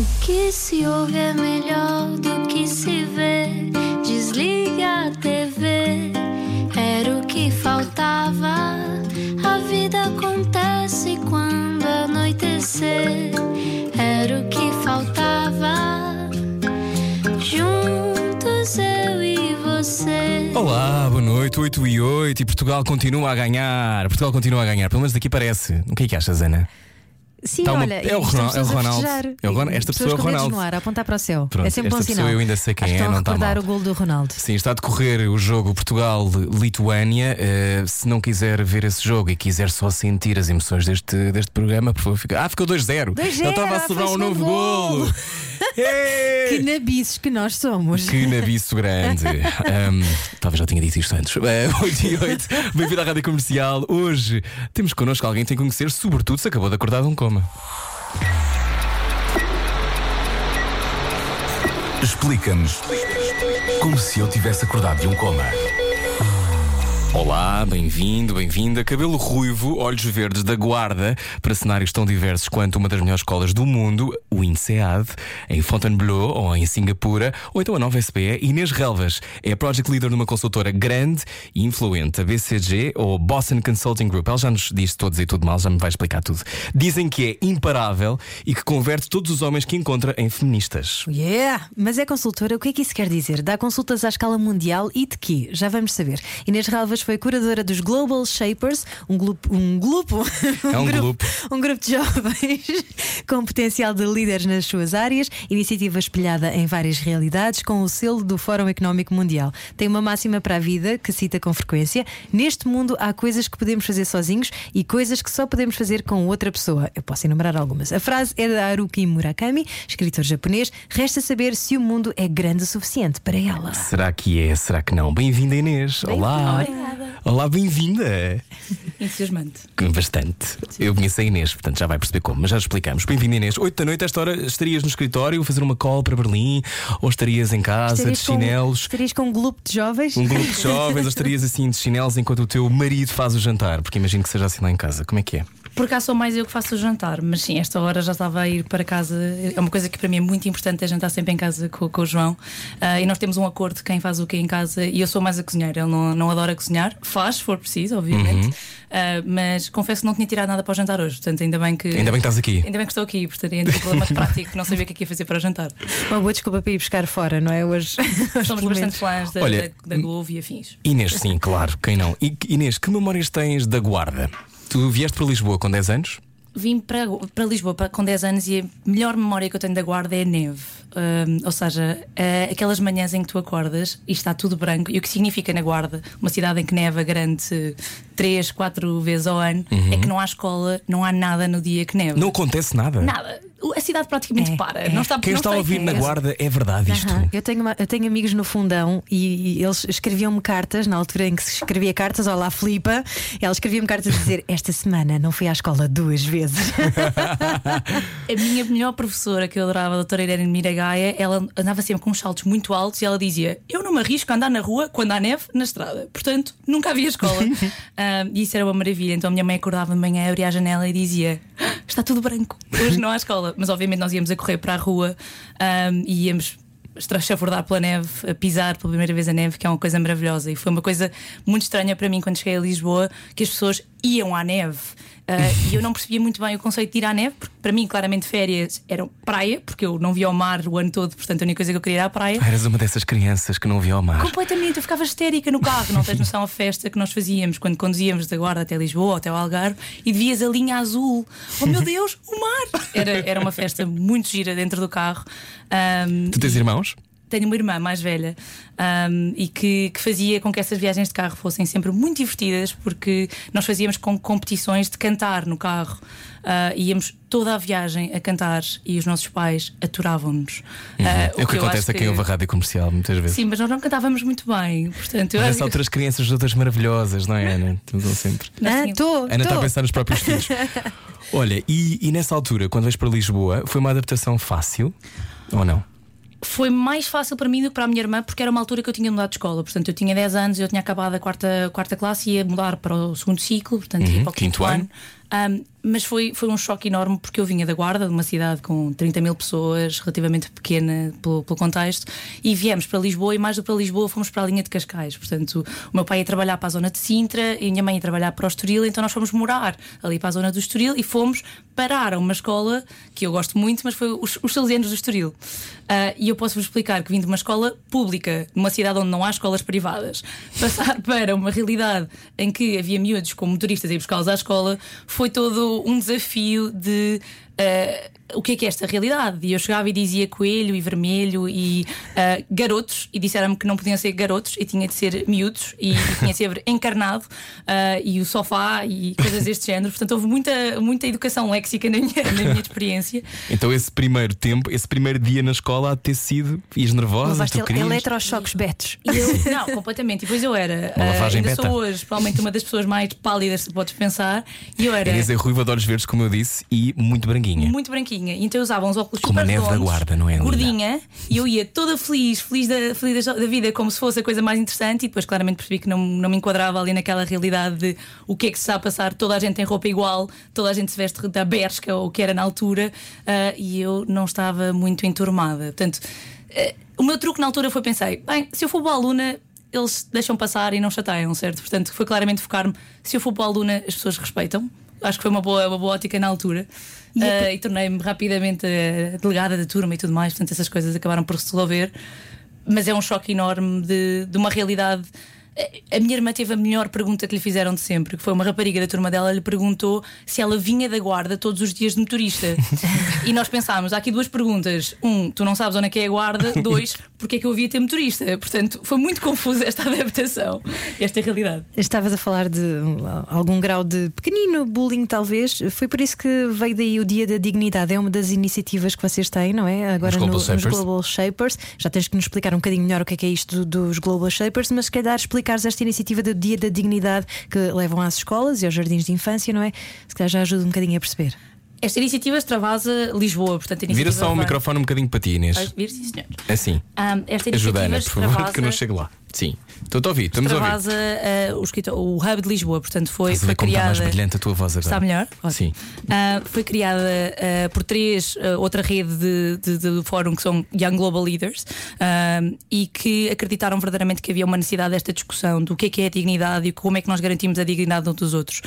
O que se ouve é melhor do que se vê. Desliga a TV, era o que faltava. A vida acontece quando anoitecer, era o que faltava. Juntos eu e você. Olá, boa noite, 8 e 8 e Portugal continua a ganhar. Portugal continua a ganhar, pelo menos daqui parece. O que é que achas, Ana? Sim, Tá uma- olha, é o Ronaldo- é o Ronaldo. É o Ron- E esta pessoa é o Ronaldo. no ar, apontar para o céu. Pronto, é sempre esta bom pessoa sinal. eu ainda sei quem Acho que é, não tá recordar mal. o gol do Ronaldo. Sim, está a decorrer o jogo Portugal-Lituânia. Eh, se não quiser ver esse jogo e quiser só sentir as emoções deste, deste programa, por favor, fica. Ah, ficou 2-0. 2-0, Eu estava a ah, celebrar foi um novo golo. golo. Que nabiços que nós somos. Que nabiço grande. Ahm, talvez já tinha dito isto antes. Eh, 8 e 8. Bem-vindo à Rádio Comercial. Hoje temos connosco alguém que tem que conhecer, sobretudo se acabou de acordar de um coma. Explica-nos como se eu tivesse acordado de um coma. Olá, bem-vindo, bem-vinda. Cabelo ruivo, olhos verdes da Guarda, para cenários tão diversos quanto uma das melhores escolas do mundo, o INSEAD, em Fontainebleau ou em Singapura, ou então a nova SPE. Inês Relvas é Project Leader numa consultora grande e influente, a BCG ou Boston Consulting Group. Ela já nos disse todos e tudo mal, já me vai explicar tudo. Dizem que é imparável e que converte todos os homens que encontra em feministas. Yeah! Mas é consultora, o que é que isso quer dizer? Dá consultas à escala mundial e de quê? Já vamos saber. Inês Foi curadora dos Global Shapers, um grupo. Um grupo, É um grupo. um grupo de jovens com potencial de líderes nas suas áreas, iniciativa espelhada em várias realidades, com o selo do Fórum Económico Mundial. Tem uma máxima para a vida que cita com frequência: Neste mundo há coisas que podemos fazer sozinhos e coisas que só podemos fazer com outra pessoa. Eu posso enumerar algumas. A frase é da Haruki Murakami, escritor japonês. Resta saber se o mundo é grande o suficiente para ela. Será que é? Será que não? Bem-vinda, Inês. Olá. Olá, bem-vinda. Entusiasmante. Bastante. Eu conheço a Inês, portanto já vai perceber como, mas já explicamos. Bem-vinda, Inês. 8 da noite, a esta hora, estarias no escritório a fazer uma call para Berlim? Ou estarias em casa, Estarias de com- chinelos? Estarias com um grupo de jovens? Um grupo de jovens, ou estarias assim de chinelos enquanto o teu marido faz o jantar? Porque imagino que seja assim lá em casa. Como é que é? Por acaso sou mais eu que faço o jantar, mas sim, esta hora já estava a ir para casa. É uma coisa que para mim é muito importante, é jantar sempre em casa com, com o João. Ah, e nós temos um acordo de quem faz o que em casa e eu sou mais a cozinhar. Ele não, não adora cozinhar, faz, se for preciso, obviamente. Uhum. Ah, mas confesso que não tinha tirado nada para o jantar hoje, portanto, ainda bem que. Ainda bem que estás aqui. Ainda bem que estou aqui, porque ainda tive problemas práticos, não sabia o que é que ia fazer para o jantar. Uma boa desculpa para ir buscar fora, não é? Hoje. Somos bastante fãs da, Olha, da, da Globo e afins. Inês, sim, claro, quem não? E, Inês, que memórias tens da Guarda? Tu vieste para Lisboa com 10 anos? Vim para, para Lisboa com 10 anos e a melhor memória que eu tenho da guarda é neve. Ou seja, é aquelas manhãs em que tu acordas e está tudo branco. E o que significa na guarda, uma cidade em que neva grande 3, 4 vezes ao ano, é que não há escola, não há nada no dia que neva. Não acontece nada. Nada. A cidade praticamente É, para. é. Não está, Quem não está a ouvir na é. Guarda é verdade isto. Aham. Eu, tenho uma- eu tenho amigos no fundão e, e eles escreviam-me cartas, na altura em que se escrevia cartas, olá Filipa, ela escrevia-me cartas a dizer: Esta semana não fui à escola duas vezes. A minha melhor professora que eu adorava, a doutora Irene Miragaia, ela andava sempre com uns saltos muito altos e ela dizia: Eu não me arrisco a andar na rua quando há neve na estrada. Portanto, nunca havia escola. Ah, e isso era uma maravilha. Então a minha mãe acordava de manhã, abria a janela e dizia: "Ah, Está tudo branco, hoje não há escola. Mas obviamente nós íamos a correr para a rua ah, e íamos estrachafurdar pela neve, a pisar pela primeira vez a neve, que é uma coisa maravilhosa. E foi uma coisa muito estranha para mim quando cheguei a Lisboa, que as pessoas iam à neve. Ah, e eu não percebia muito bem o conceito de ir à neve, porque para mim, claramente, férias eram praia, porque eu não via o mar o ano todo, portanto a única coisa que eu queria era a praia. Ah, Eras uma dessas crianças que não via o mar. Completamente, eu ficava histérica no carro. Não tens noção a festa que nós fazíamos quando conduzíamos da Guarda até Lisboa, até o Algarve, e devias a linha azul. Oh meu Deus, o mar! Era, era uma festa muito gira dentro do carro. Ahm, Tu tens irmãos? Tenho uma irmã mais velha ahm, e que, que fazia com que essas viagens de carro fossem sempre muito divertidas, porque nós fazíamos com competições de cantar no carro. Ah, íamos toda a viagem a cantar e os nossos pais aturavam-nos. Ah, é o que eu acontece acho a quem ouve a rádio comercial, muitas vezes. Sim, mas nós não cantávamos muito bem. Portanto, eu nessa que- altura as crianças todas maravilhosas, não é, Ana? Estão sempre. Tínhamos- Estou. Ana está a pensar nos próprios filhos. Olha, e, e nessa altura, quando vais para Lisboa, foi uma adaptação fácil ou não? Foi mais fácil para mim do que para a minha irmã, porque era uma altura que eu tinha mudado de escola. Portanto, eu tinha 10 anos, eu tinha acabado a quarta, quarta classe e ia mudar para o segundo ciclo, portanto, ia para o quinto quinto, ano. ano. Um, mas foi, foi um choque enorme porque eu vinha da Guarda, de uma cidade com 30 mil pessoas, relativamente pequena pelo, pelo, contexto, e viemos para Lisboa e mais do que para Lisboa fomos para a linha de Cascais. Portanto, o meu pai ia trabalhar para a zona de Sintra e a minha mãe ia trabalhar para o Estoril, então nós fomos morar ali para a zona do Estoril e fomos parar a uma escola que eu gosto muito, mas foi os, os Salesianos do Estoril. Uh, e eu posso-vos explicar que vim de uma escola pública, numa cidade onde não há escolas privadas, passar para uma realidade em que havia miúdos com motoristas a ir buscá-los à escola, foi todo um desafio de uh, o que é que é esta realidade? E eu chegava e dizia coelho e vermelho e uh, garotos, e disseram-me que não podiam ser garotos e tinha de ser miúdos e, e tinha de ser encarnado uh, e o sofá e coisas deste género. Portanto, houve muita, muita educação léxica na minha, na minha experiência. Então, esse primeiro tempo, esse primeiro dia na escola há de ter sido ias nervosa, tu querias... eletrochoques betos. Eu, não, completamente. E depois eu era. Uma lavagem ainda beta. sou hoje, provavelmente uma das pessoas mais pálidas que podes pensar. E eu era. Inês é ruiva de olhos verdes, como eu disse, e muito branquinha. Muito branquinha. Então eu usava uns óculos Como a super neve da redondos, guarda, não é, linda? Gordinha. E eu ia toda feliz, feliz da, feliz da, da vida, como se fosse a coisa mais interessante. E depois, claramente, percebi que não, não me enquadrava ali naquela realidade de o que é que se está a passar. Toda a gente tem roupa igual, toda a gente se veste da bershka ou o que era na altura. ah, e eu não estava muito enturmada. Portanto, eh, o meu truque na altura foi pensei: bem, se eu for boa aluna. Eles deixam passar e não chateiam, certo? Portanto, foi claramente focar-me. Se eu for boa aluna, as pessoas respeitam. Acho que foi uma boa, uma boa ótica na altura. E a- Ah, e tornei-me rapidamente delegada da turma e tudo mais, portanto, essas coisas acabaram por se resolver. Mas é um choque enorme de, de uma realidade. A- A minha irmã teve a melhor pergunta que lhe fizeram de sempre, que foi uma rapariga da turma dela lhe perguntou se ela vinha da guarda todos os dias de motorista. e nós pensámos: há aqui duas perguntas. Um, tu não sabes onde é que é a guarda. Dois, porque é que eu havia ter motorista? Portanto, foi muito confusa esta adaptação, esta realidade. Estavas a falar de um, algum grau de pequenino bullying, talvez. Foi por isso que veio daí o Dia da Dignidade. É uma das iniciativas que vocês têm, não é? Agora Global no- Shapers. nos Global Shapers. Já tens que nos explicar um bocadinho melhor o que é que é isto do- dos Global Shapers, mas se calhar explicares esta iniciativa do Dia da Dignidade que levam às escolas e aos jardins de infância, não é? Se calhar já ajuda um bocadinho a perceber. Esta iniciativa extravasa Lisboa, portanto, Vira só o vai- microfone um bocadinho para ti, Inês. Vais vir, sim, senhor. Assim. Um, esta Ajuda, iniciativa Ana, por favor, extravasa, que não chego lá. Sim. Estou a ouvir, estamos a ouvir. extravasa, uh, o, o Hub de Lisboa, portanto, foi, Estás foi como está criada. mais brilhante a tua voz agora. Está melhor? Sim. Uh, foi criada uh, por três, outra rede de, de, de fórum que são Young Global Leaders e que acreditaram verdadeiramente que havia uma necessidade desta discussão do que é que é a dignidade e como é que nós garantimos a dignidade uns dos outros.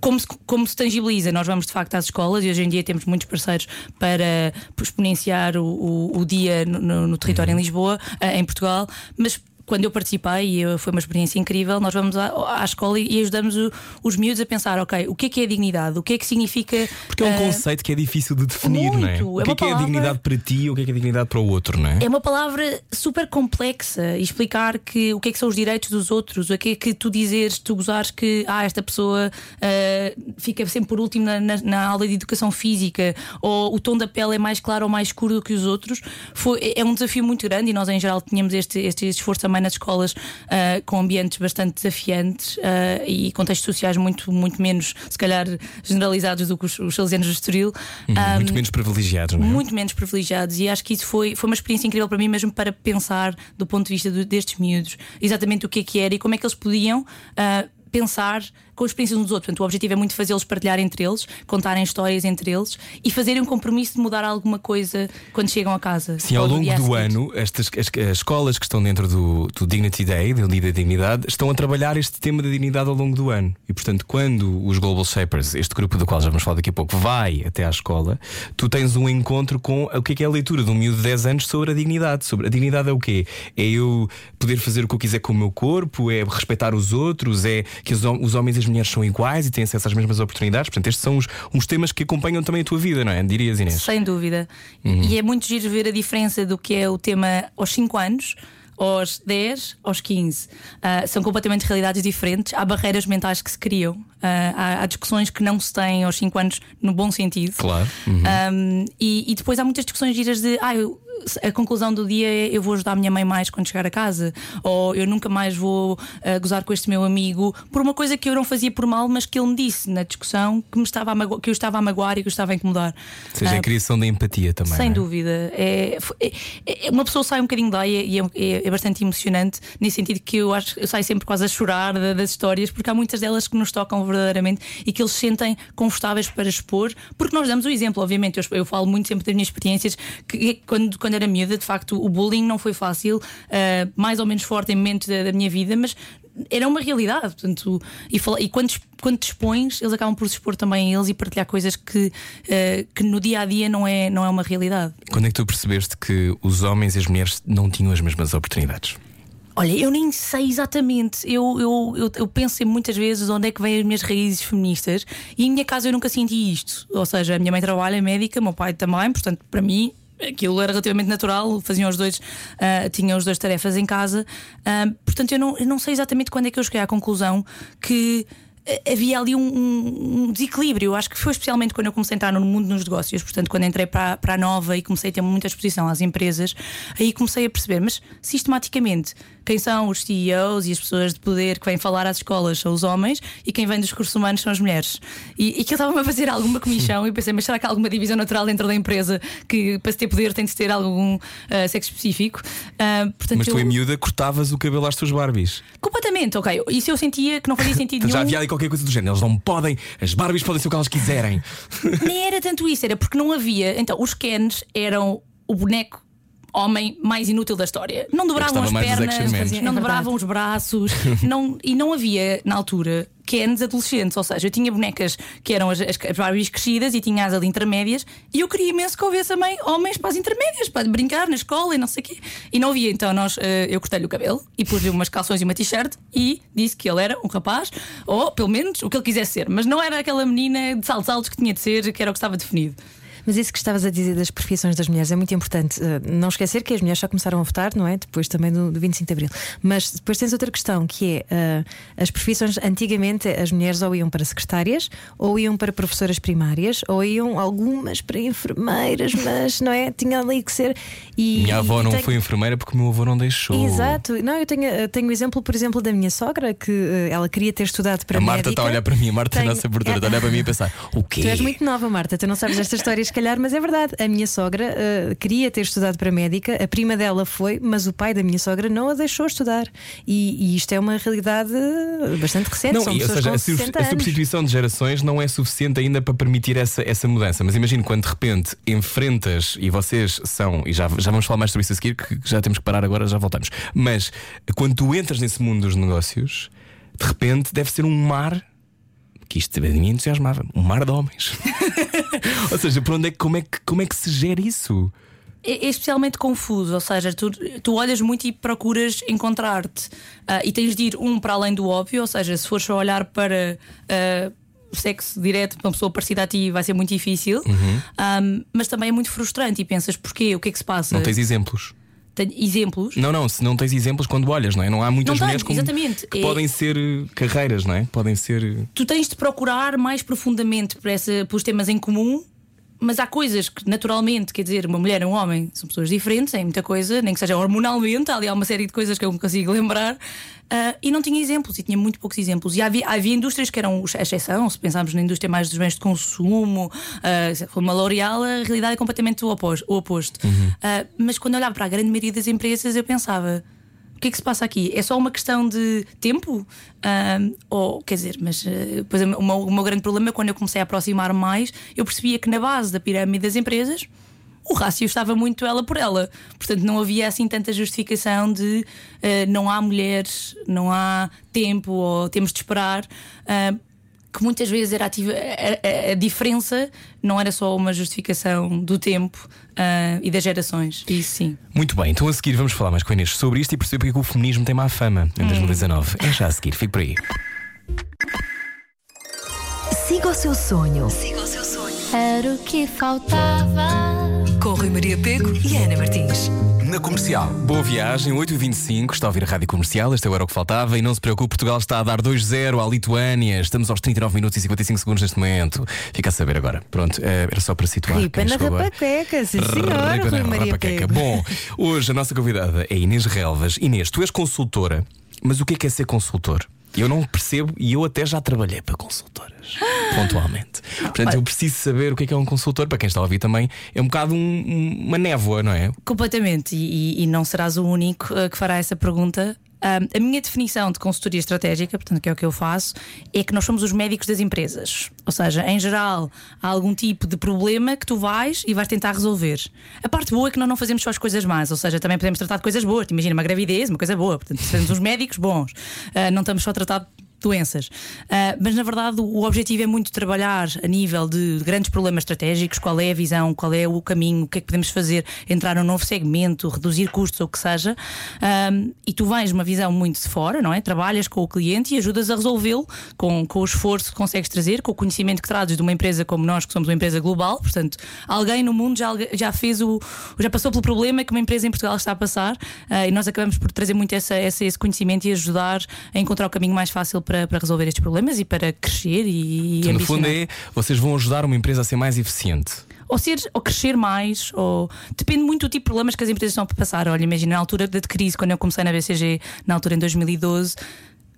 Como se, como se tangibiliza? Nós vamos de facto às escolas e hoje em dia temos muitos parceiros para exponenciar o, o, o dia no, no- no território em Lisboa, uh, em Portugal, mas quando eu participei, e foi uma experiência incrível, nós vamos à, à escola e, e ajudamos o- os miúdos a pensar: ok, o que é que é a dignidade? O que é que significa. Porque é um ah, conceito que é difícil de definir, não é? muito. O É que é que é a palavra- dignidade para ti e o que é que é a dignidade para o outro, não é? É uma palavra super complexa e explicar que, o que é que são os direitos dos outros, o que é que tu dizeres, tu gozares que ah, esta pessoa ah, fica sempre por último na, na- na aula de educação física ou o tom da pele é mais claro ou mais escuro do que os outros, foi, é um desafio muito grande e nós em geral tínhamos este, este esforço também nas escolas ah, com ambientes bastante desafiantes ah, e contextos sociais muito, muito menos, se calhar, generalizados do que os, os salesianos do Estoril. Uhum, Muito menos privilegiados, não é? muito menos privilegiados e acho que isso foi, foi uma experiência incrível para mim mesmo para pensar do ponto de vista do- destes miúdos exatamente o que é que era e como é que eles podiam ah, pensar com a experiência uns dos outros. Portanto, o objetivo é muito fazê-los partilhar entre eles, contarem histórias entre eles e fazerem um compromisso de mudar alguma coisa quando chegam a casa. Sim, ao longo do ano, estas, as, as escolas que estão dentro do, do Dignity Day, do Dia da Dignidade, estão a trabalhar este tema da dignidade ao longo do ano. E, portanto, quando os Global Shapers, este grupo do qual já vamos falar daqui a pouco, vai até à escola, tu tens um encontro com o que é, que é a leitura de um miúdo de 10 anos sobre a dignidade. Sobre a dignidade é o quê? É eu poder fazer o que eu quiser com o meu corpo, é respeitar os outros, é que os, os homens e as mulheres são iguais e têm acesso às mesmas oportunidades. Portanto, estes são os, uns temas que acompanham também a tua vida, não é? Dirias, Inês? Sem dúvida. Uhum. E é muito giro ver a diferença do que é o tema aos 5 anos. Aos 10, aos 15. Ah, são completamente realidades diferentes. Há barreiras mentais que se criam. Ah, há, há discussões que não se têm aos 5 anos no bom sentido. Claro. Uhum. Um, e, e depois há muitas discussões giras de ah, eu- a conclusão do dia é eu vou ajudar a minha mãe mais quando chegar a casa, ou eu nunca mais vou ah, gozar com este meu amigo por uma coisa que eu não fazia por mal, mas que ele me disse na discussão que, me estava a mago- que eu estava a magoar e que eu estava a incomodar. Ou seja, Ah, a criação da empatia também. sem é? dúvida. É, é- é- uma pessoa sai um bocadinho daí e é, é- é bastante emocionante, nesse sentido que eu acho eu saio sempre quase a chorar da- das histórias, porque há muitas delas que nos tocam verdadeiramente e que eles se sentem confortáveis para expor, porque nós damos o exemplo, obviamente. Eu, eu falo muito sempre das minhas experiências que quando, quando era miúda, de facto, o bullying não foi fácil, uh, mais ou menos forte em momentos da, da minha vida, mas era uma realidade. Portanto, e, fala, e quando, quando te expões, eles acabam por se expor também a eles e partilhar coisas que, uh, que no dia a dia não é, não é uma realidade. Quando é que tu percebeste que os homens e as mulheres não tinham as mesmas oportunidades? Olha, eu nem sei exatamente. Eu, eu, eu, eu penso muitas vezes onde é que vêm as minhas raízes feministas e em minha casa eu nunca senti isto. Ou seja, a minha mãe trabalha médica, meu pai também, portanto, para mim aquilo era relativamente natural, faziam os dois, uh, tinham os dois tarefas em casa. Uh, portanto, eu não, eu não sei exatamente quando é que eu cheguei à conclusão que havia ali um, um, desequilíbrio. Acho que foi especialmente quando eu comecei a entrar no mundo dos negócios, portanto, quando entrei para, para a nova e comecei a ter muita exposição às empresas, aí comecei a perceber, mas sistematicamente, quem são os CEOs e as pessoas de poder que vêm falar às escolas são os homens e quem vem dos cursos humanos são as mulheres. E, e que eu estava-me a fazer alguma comissão e pensei, mas será que há alguma divisão natural dentro da empresa que para se ter poder tem de ter algum uh, sexo específico? Uh, portanto, mas tu, eu... em miúda, cortavas o cabelo às tuas Barbies. Completamente, ok. Isso eu sentia que não fazia sentido nenhum. Já havia ali qualquer coisa do género. Eles não podem, as Barbies podem ser o que elas quiserem. Nem era tanto isso, era porque não havia. Então, os Kens eram o boneco homem mais inútil da história. Não dobravam as pernas, não dobravam os braços, não, e não havia, na altura, Kens adolescentes. Ou seja, eu tinha bonecas que eram as, as, as Barbies crescidas e tinha as ali intermédias, e eu queria imenso que houvesse também homens para as intermédias, para brincar na escola e não sei o quê. E não havia, então nós, uh, eu cortei-lhe o cabelo e pus-lhe umas calções e uma t-shirt e disse que ele era um rapaz, ou pelo menos o que ele quisesse ser, mas não era aquela menina de saltos altos que tinha de ser, que era o que estava definido. Mas isso que estavas a dizer das profissões das mulheres é muito importante. Uh, não esquecer que as mulheres já começaram a votar, não é? Depois também do, do 25 de Abril. Mas depois tens outra questão que é uh, as profissões. Antigamente as mulheres ou iam para secretárias, ou iam para professoras primárias, ou iam algumas para enfermeiras, mas não é? Tinha ali que ser. E, minha avó não tenho... foi enfermeira porque o meu avô não deixou. Exato. Não, eu tenho, tenho o exemplo, por exemplo, da minha sogra, que uh, ela queria ter estudado para A Marta está a olhar para mim, a Marta tenho... é a nossa abertura, está a olhar para mim e pensar: o quê? Tu és muito nova, Marta, tu não sabes estas histórias se calhar, mas é verdade. A minha sogra uh, queria ter estudado para médica, a prima dela foi, mas o pai da minha sogra não a deixou estudar. E, e isto é uma realidade bastante recente. Não, São e, ou seja, a, a substituição de gerações não é suficiente ainda para permitir essa, essa mudança. Mas imagino quando de repente enfrentas, e vocês são, e já, já vamos falar mais sobre isso a seguir, que já temos que parar agora, já voltamos. Mas quando tu entras nesse mundo dos negócios, de repente deve ser um mar que isto me entusiasmava. Um mar de homens. ou seja, por onde é, como, é que, como é que se gera isso? É, é especialmente confuso, ou seja, tu, tu olhas muito e procuras encontrar-te uh, e tens de ir um para além do óbvio, ou seja, se fores só olhar para uh, sexo direto para uma pessoa parecida a ti vai ser muito difícil, uhum. um, mas também é muito frustrante e pensas porquê, o que é que se passa? Não tens exemplos? Tenho exemplos. Não, não, se não tens exemplos quando olhas, não é? Não há muitas não mulheres como, que é... podem ser eh, carreiras, não é? Podem ser. Eh, tu tens de procurar mais profundamente por essa, pelos temas em comum mas há coisas que naturalmente, quer dizer, uma mulher e um homem são pessoas diferentes, é muita coisa, nem que seja hormonalmente, ali há uma série de coisas que eu não consigo lembrar. Uh, e não tinha exemplos, e tinha muito poucos exemplos. E havia, havia indústrias que eram a exceção, se pensarmos na indústria mais dos bens de consumo, uh, como a L'Oréal, a realidade é completamente o oposto. O oposto. Uhum. Uh, mas quando eu olhava para a grande maioria das empresas, eu pensava o que é que se passa aqui? É só uma questão de tempo? Ou, quer dizer, mas depois, o, meu, o meu grande problema é quando eu comecei a aproximar mais, eu percebia que na base da pirâmide das empresas o rácio estava muito ela por ela. Portanto, não havia assim tanta justificação de uh, não há mulheres, não há tempo ou temos de esperar. Uh, que muitas vezes era ativa, a, a, a, diferença não era só uma justificação do tempo uh, e das gerações. Isso sim. Muito bem, então a seguir vamos falar mais com a Inês sobre isto e perceber porque o feminismo tem má fama em hum. 2019. É já a seguir, fique por aí. Siga o seu sonho. Siga o seu sonho. Era o que faltava. Com Rui Maria Pego e Ana Martins na comercial. Boa viagem, 8h25, está a ouvir a rádio comercial. Este é o Era o que Faltava. E não se preocupe, Portugal está a dar 2-0 à Lituânia. Estamos aos 39 minutos e 55 segundos neste momento. Fica a saber agora. Pronto, eh, era só para situar. Ripa na rapaqueca, sim senhor. Ripa na rapaqueca. Bom, hoje a nossa convidada é Inês Relvas. Inês, tu és consultora, mas o que é, que é ser consultor? Eu não percebo e eu até já trabalhei para consultoras, pontualmente. Portanto, eu preciso saber o que é, que é um consultor, para quem está a ouvir também, é um bocado um, uma névoa, não é? Completamente, e, e, não serás o único eh, que fará essa pergunta. Um, a minha definição de consultoria estratégica, portanto, que é o que eu faço, é que nós somos os médicos das empresas. Ou seja, em geral, há algum tipo de problema que tu vais e vais tentar resolver. A parte boa é que nós não fazemos só as coisas más, ou seja, também podemos tratar de coisas boas. Imagina uma gravidez, uma coisa boa. Portanto, somos os médicos bons. Uh, não estamos só a tratar doenças. Uh, mas na verdade o objetivo é muito trabalhar a nível de grandes problemas estratégicos, qual é a visão, qual é o caminho, o que é que podemos fazer, entrar num novo segmento, reduzir custos ou o que seja. Uh, e tu vens uma visão muito de fora, não é? Trabalhas com o cliente e ajudas a resolvê-lo com, com o esforço que consegues trazer, com o conhecimento que trazes de uma empresa como nós, que somos uma empresa global. Portanto, alguém no mundo já, já fez o. já passou pelo problema que uma empresa em Portugal está a passar uh, e nós acabamos por trazer muito essa, essa, esse conhecimento e ajudar a encontrar o caminho mais fácil para, para resolver estes problemas e para crescer e, então, No fundo é, vocês vão ajudar uma empresa a ser mais eficiente. Ou, ser, ou crescer mais, ou depende muito do tipo de problemas que as empresas estão a passar. Olha, imagina na altura da crise, quando eu comecei na BCG, na altura em 2012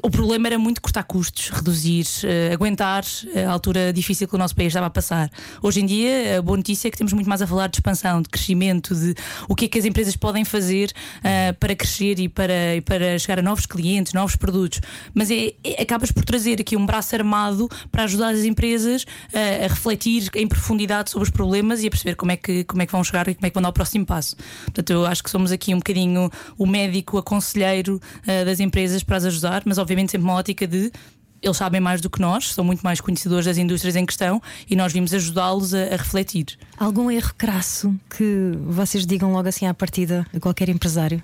o problema era muito cortar custos, reduzir, uh, aguentar a altura difícil que o nosso país estava a passar. Hoje em dia, a boa notícia é que temos muito mais a falar de expansão, de crescimento, de o que é que as empresas podem fazer uh, para crescer e para, e para chegar a novos clientes, novos produtos. Mas é, é, acabas por trazer aqui um braço armado para ajudar as empresas uh, a refletir em profundidade sobre os problemas e a perceber como é, que, como é que vão chegar e como é que vão dar o próximo passo. Portanto, eu acho que somos aqui um bocadinho o médico, a conselheiro das empresas para as ajudar, mas obviamente obviamente sempre uma ótica de eles sabem mais do que nós, são muito mais conhecedores das indústrias em questão e nós vimos ajudá-los a, a, refletir. Algum erro crasso que vocês digam logo assim à partida a qualquer empresário?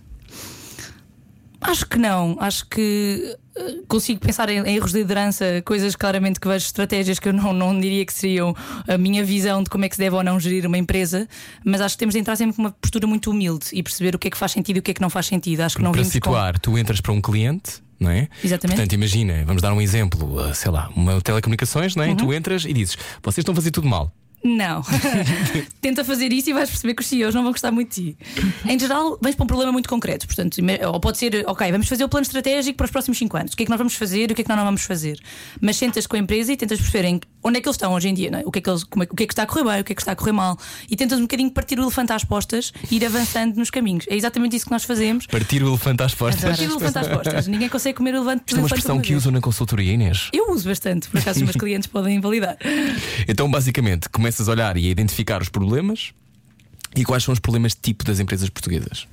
Acho que não. Acho que eh, consigo pensar em, erros de liderança, coisas claramente que vejo, estratégias que eu não, não diria que seriam a minha visão de como é que se deve ou não gerir uma empresa, mas acho que temos de entrar sempre com uma postura muito humilde e perceber o que é que faz sentido e o que é que não faz sentido. Acho que não Para situar, com... tu entras para um cliente não é? Exatamente. Portanto, imagina, vamos dar um exemplo, uh, sei lá, uma telecomunicações, não é? Uhum. Tu entras e dizes: vocês estão a fazer tudo mal. Não. Tenta fazer isso e vais perceber que os CEOs não vão gostar muito de ti. Em geral, vens para um problema muito concreto. Portanto, ou pode ser, ok, vamos fazer o plano estratégico para os próximos 5 anos. O que é que nós vamos fazer e o que é que nós não vamos fazer? Mas sentas com a empresa e tentas perceber onde é que eles estão hoje em dia, é? o, que é que eles, como é, o que é que está a correr bem, o que é que está a correr mal. E tentas um bocadinho partir o elefante às postas e ir avançando nos caminhos. É exatamente isso que nós fazemos. Partir o elefante às postas. Partir o elefante às postas. Ninguém consegue comer o elefante Isto é uma expressão que usam na consultoria, Inês. Eu uso bastante, por acaso os meus clientes podem invalidar. Então, basicamente, começas a olhar e a identificar os problemas e quais são os problemas tipo das empresas portuguesas?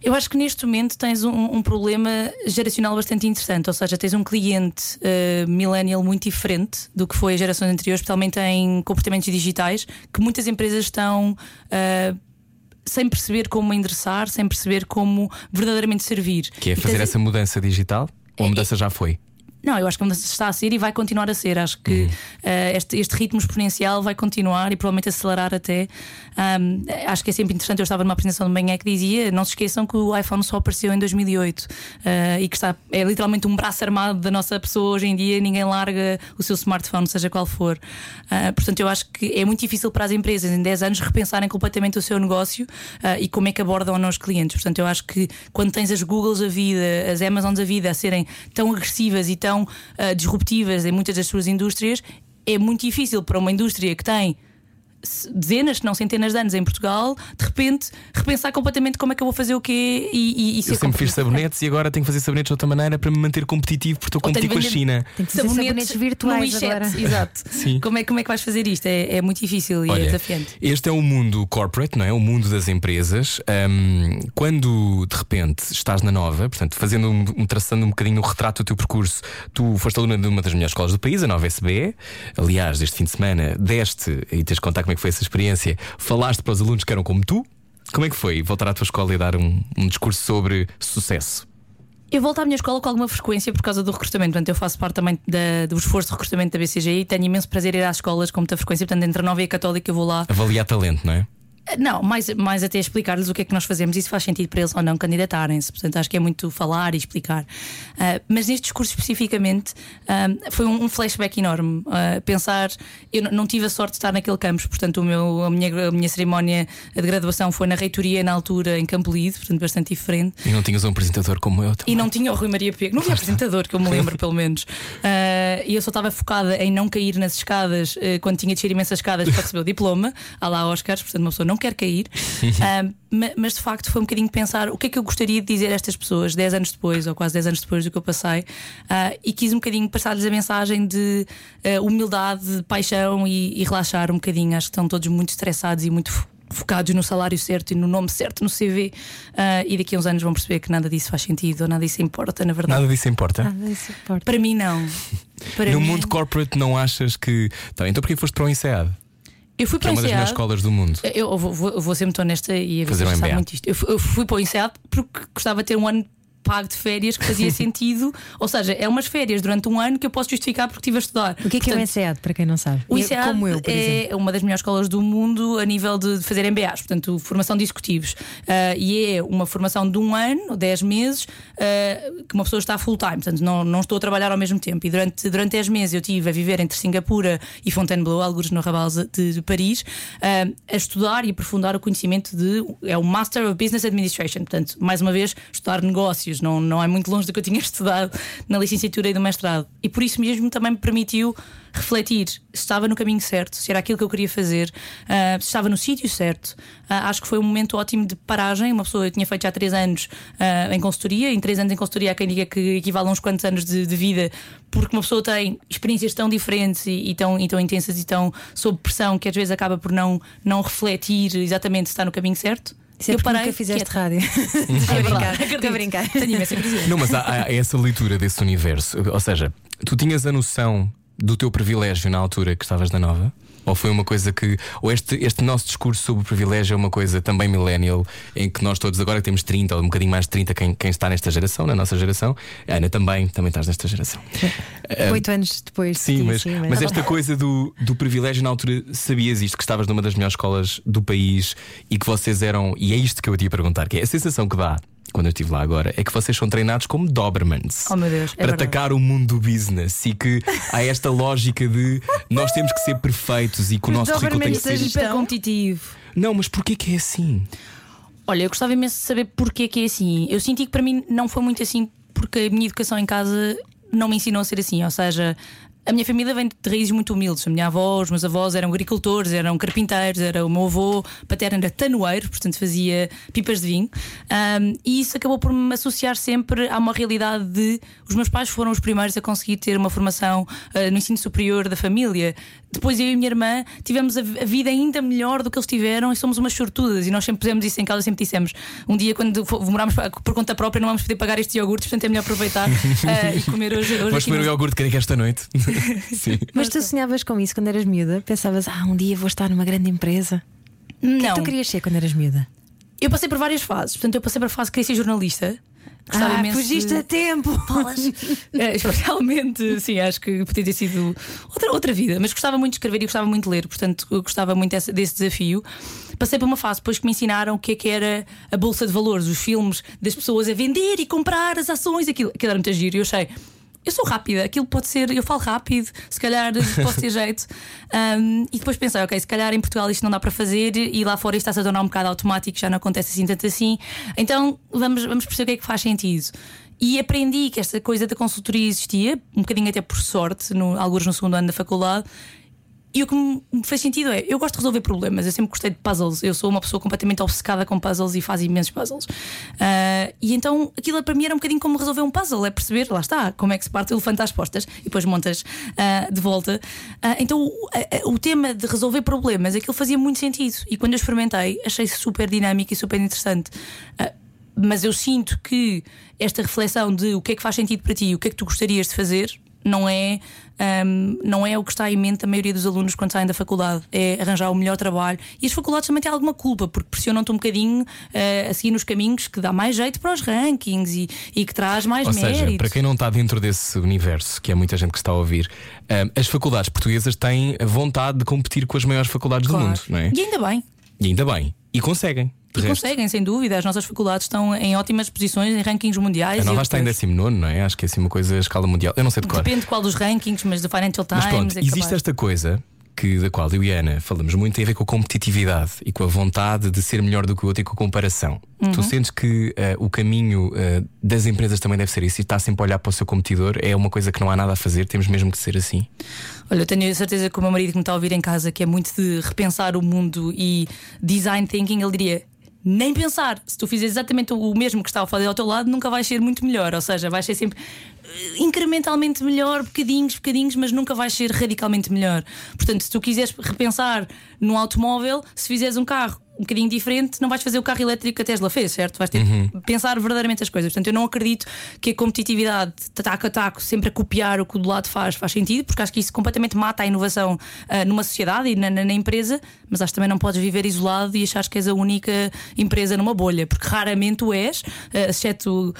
Eu acho que neste momento tens um, um, problema geracional bastante interessante, ou seja, tens um cliente uh, millennial muito diferente do que foi as gerações anteriores, especialmente em comportamentos digitais, que muitas empresas estão uh, sem perceber como endereçar, sem perceber como verdadeiramente servir. Que é fazer tens... essa mudança digital? Ou a é, mudança já foi? Não, eu acho que a mudança está a ser e vai continuar a ser. Acho que uhum. uh, este, este, ritmo exponencial vai continuar e provavelmente acelerar até. Um, acho que é sempre interessante. Eu estava numa apresentação de manhã que dizia: não se esqueçam que o iPhone só apareceu em 2008 uh, eh, e que está, é literalmente um braço armado da nossa pessoa hoje em dia. Ninguém larga o seu smartphone, seja qual for. Uh, portanto, eu acho que é muito difícil para as empresas em 10 anos repensarem completamente o seu negócio e como é que abordam ou não os clientes. Portanto, eu acho que quando tens as Googles da vida, as Amazons da vida a serem tão agressivas e tão uh, disruptivas em muitas das suas indústrias, é muito difícil para uma indústria que tem dezenas, se não centenas de anos em Portugal, de repente repensar completamente como é que eu vou fazer o quê e, e, e Eu sempre fiz sabonetes e agora tenho que fazer sabonetes de outra maneira para me manter competitivo porque estou a competir com a China. Tem que fazer sabonetes, sabonetes virtuais agora. Exato. Sim. Como, é, como é que vais fazer isto? É, é muito difícil e é Olha, é desafiante. Este é o mundo corporate, não é? O mundo das empresas. Um, quando de repente estás na nova, portanto, fazendo um, traçando um bocadinho o retrato do teu percurso, tu foste aluna de uma das melhores escolas do país, a nova SBE. Aliás, este fim de semana deste e tens de contar como é que foi essa experiência? Falaste para os alunos que eram como tu? Como é que foi voltar à tua escola e dar um, um discurso sobre sucesso? Eu volto à minha escola com alguma frequência por causa do recrutamento. Portanto, eu faço parte também da, do esforço de recrutamento da BCG e tenho imenso prazer em ir às escolas com muita frequência. Portanto, entre a nova e a católica eu vou lá. Avaliar talento, não é? Não, mais, mais até explicar-lhes o que é que nós fazemos e se faz sentido para eles ou não candidatarem-se. Portanto, acho que é muito falar e explicar. Uh, mas neste discurso especificamente uh, foi um, um, flashback enorme. Uh, pensar, eu não tive a sorte de estar naquele campus, portanto, o meu, a, minha, a minha cerimónia de graduação foi na reitoria na altura em Campo Lido, portanto, bastante diferente. E não tinhas um apresentador como eu também. E não tinha o Rui Maria Pego, não havia apresentador, que eu me lembro, pelo menos. e eu só estava focada em não cair nas escadas quando tinha de descer imensas escadas para receber o diploma, à lá Oscars, portanto, uma pessoa não não quero cair. Ah, ma- mas de facto foi um bocadinho pensar o que é que eu gostaria de dizer a estas pessoas 10 anos depois, ou quase 10 anos depois do que eu passei, Ah, e quis um bocadinho passar-lhes a mensagem de ah, humildade, paixão e, e relaxar um bocadinho. Acho que estão todos muito estressados e muito fo- focados no salário certo e no nome certo no CV. Ah, e daqui a uns anos vão perceber que nada disso faz sentido ou nada disso importa, na verdade. Nada disso importa. Nada disso importa. Para mim, não. Para no mim- mundo corporate não achas que. Tá, então porquê foste para o INSEAD? Eu fui é para o uma das melhores escolas do mundo. Eu vou, vou, vou ser muito honesta e a Fazer um MBA. muito isto. Eu fui, eu fui para o INSEAD porque gostava de ter um ano pago de férias que fazia sentido. Ou seja, é umas férias durante um ano que eu posso justificar porque estive a estudar. O que é que é o Portanto, INSEAD, para quem não sabe? o É INSEAD Como eu, por exemplo. é uma das melhores escolas do mundo a nível de de fazer MBAs, portanto, formação de executivos. Ah, e é uma formação de um ano, 10 meses, ah, que uma pessoa está full time, portanto, não, não estou a trabalhar ao mesmo tempo. E durante, durante 10 meses eu estive a viver entre Singapura e Fontainebleau, alguns no Raval de, de Paris, ah, a estudar e aprofundar o conhecimento de. É o Master of Business Administration, portanto, mais uma vez, estudar negócios, não, não é muito longe do que eu tinha estudado na licenciatura e do mestrado. E por isso mesmo também me permitiu refletir se estava no caminho certo, se era aquilo que eu queria fazer, ah, se estava no sítio certo. Ah, acho que foi um momento ótimo de paragem. Uma pessoa eu tinha feito já três anos ah, em consultoria, em três anos em consultoria há quem diga que equivale a uns quantos anos de, de vida, porque uma pessoa tem experiências tão diferentes e, e tão, e tão intensas e tão sob pressão que às vezes acaba por não, não refletir exatamente se está no caminho certo. Isso é porque nunca fizeste quieta. rádio. É verdade, Estou a brincar. Tenho imensa curiosidade. Não, mas há, há essa leitura desse universo. Ou seja, tu tinhas a noção do teu privilégio na altura que estavas na nova? Ou foi uma coisa que. Ou este, este nosso discurso sobre o privilégio é uma coisa também millennial, em que nós todos agora temos 30 ou um bocadinho mais de 30, quem, quem está nesta geração, na nossa geração, Ana também, também estás nesta geração. Oito anos depois. Sim, mas, mas esta coisa do, do privilégio na altura, sabias isto, que estavas numa das melhores escolas do país e que vocês eram. E é isto que eu te ia perguntar, que é a sensação que dá. Quando eu estive lá agora, é que vocês são treinados como Dobermans Oh, meu Deus, é para verdade. atacar o mundo do business e que há esta lógica de nós temos que ser perfeitos e que o Os nosso currículo tem que ser. Hiper competitivo. Não, mas porquê que é assim? Olha, eu gostava imenso de saber porque que é assim. Eu senti que para mim não foi muito assim, porque a minha educação em casa não me ensinou a ser assim. Ou seja, a minha família vem de raízes muito humildes. A minha avó, os meus avós eram agricultores, eram carpinteiros, era o meu avô paterno era tanoeiro, portanto fazia pipas de vinho. Ahm, e isso acabou por me associar sempre a uma realidade de os meus pais foram os primeiros a conseguir ter uma formação ah, no ensino superior da família. Depois eu e a minha irmã tivemos a, a vida ainda melhor do que eles tiveram e somos umas sortudas. E nós sempre pusemos isso em casa, sempre dissemos: um dia, quando pa- por conta própria, não vamos poder pagar estes iogurtes, portanto é melhor aproveitar ah, e comer hoje. hoje comer o iogurte que que esta noite? Sim. Mas tu sonhavas com isso quando eras miúda? Pensavas, ah, um dia vou estar numa grande empresa. O que é Não, que tu querias ser quando eras miúda? eu passei por várias fases. Portanto, eu passei por a fase que queria ser jornalista. Gostava ah, imenso fugiste de- a tempo! É, especialmente, sim, acho que podia ter sido outra, outra vida, mas gostava muito de escrever e gostava muito de ler, portanto, gostava muito desse, desse desafio. Passei por uma fase depois que me ensinaram o que é que era a bolsa de valores, os filmes das pessoas a vender e comprar as ações, aquilo, aquilo era muito giro. E eu achei. Eu sou rápida, aquilo pode ser, eu falo rápido, se calhar posso ter jeito. Um, e depois pensei, ok, se calhar em Portugal isto não dá para fazer e lá fora isto está-se a tornar um bocado automático, já não acontece assim tanto assim. Então vamos, vamos perceber o que é que faz sentido. E aprendi que esta coisa da consultoria existia, um bocadinho até por sorte, no, alguns no segundo ano da faculdade. E o que me fez sentido é: eu gosto de resolver problemas, eu sempre gostei de puzzles. Eu sou uma pessoa completamente obcecada com puzzles e faz imensos puzzles. Ah, e então aquilo para mim era um bocadinho como resolver um puzzle: é perceber, lá está, como é que se parte o elefante às postas e depois montas ah, de volta. Ah, então o, tema de resolver problemas, aquilo fazia muito sentido. E quando eu experimentei, achei super dinâmico e super interessante. Mas eu sinto que esta reflexão de o que é que faz sentido para ti, o que é que tu gostarias de fazer, não é, hum, não é o que está em mente a maioria dos alunos quando saem da faculdade. É arranjar o melhor trabalho. E as faculdades também têm alguma culpa, porque pressionam-te um bocadinho eh, a seguir nos caminhos que dá mais jeito para os rankings e, e que traz mais Ou seja, para quem não está dentro desse universo, que é muita gente que está a ouvir, ah, as faculdades portuguesas têm a vontade de competir com as maiores faculdades Claro. do mundo, não é? E ainda bem. E ainda bem. E conseguem. De E resto, conseguem, sem dúvida. As nossas faculdades estão em ótimas posições em rankings mundiais. A e nova está em europeus. 19, não é? Acho que é assim uma coisa a escala mundial. Eu não sei de cor. Depende qual dos rankings, mas do Financial Times. Mas pronto, é existe capaz. esta coisa que, da qual eu e Ana falamos muito tem a ver com a competitividade e com a vontade de ser melhor do que o outro e com a comparação. Tu sentes que uh, o caminho uh, das empresas também deve ser isso e está sempre a olhar para o seu competidor? É uma coisa que não há nada a fazer, temos mesmo que ser assim? Olha, eu tenho a certeza que o meu marido que me está a ouvir em casa, que é muito de repensar o mundo e design thinking, ele diria. Nem pensar, se tu fizeres exatamente o mesmo que está a fazer ao teu lado, nunca vais ser muito melhor. Ou seja, vais ser sempre eh, incrementalmente melhor, bocadinhos, bocadinhos, mas nunca vais ser radicalmente melhor. Portanto, se tu quiseres repensar num automóvel, se fizeres um carro um bocadinho diferente, não vais fazer o carro elétrico que a Tesla fez, certo? Vais ter Uhum. que pensar verdadeiramente as coisas. Portanto, eu não acredito que a competitividade, taco a taco, sempre a copiar o que o do lado faz, faz sentido, porque acho que isso completamente mata a inovação ah, numa sociedade e na, na- na empresa, mas acho que também não podes viver isolado e achar que és a única empresa numa bolha, porque raramente o és, ah, exceto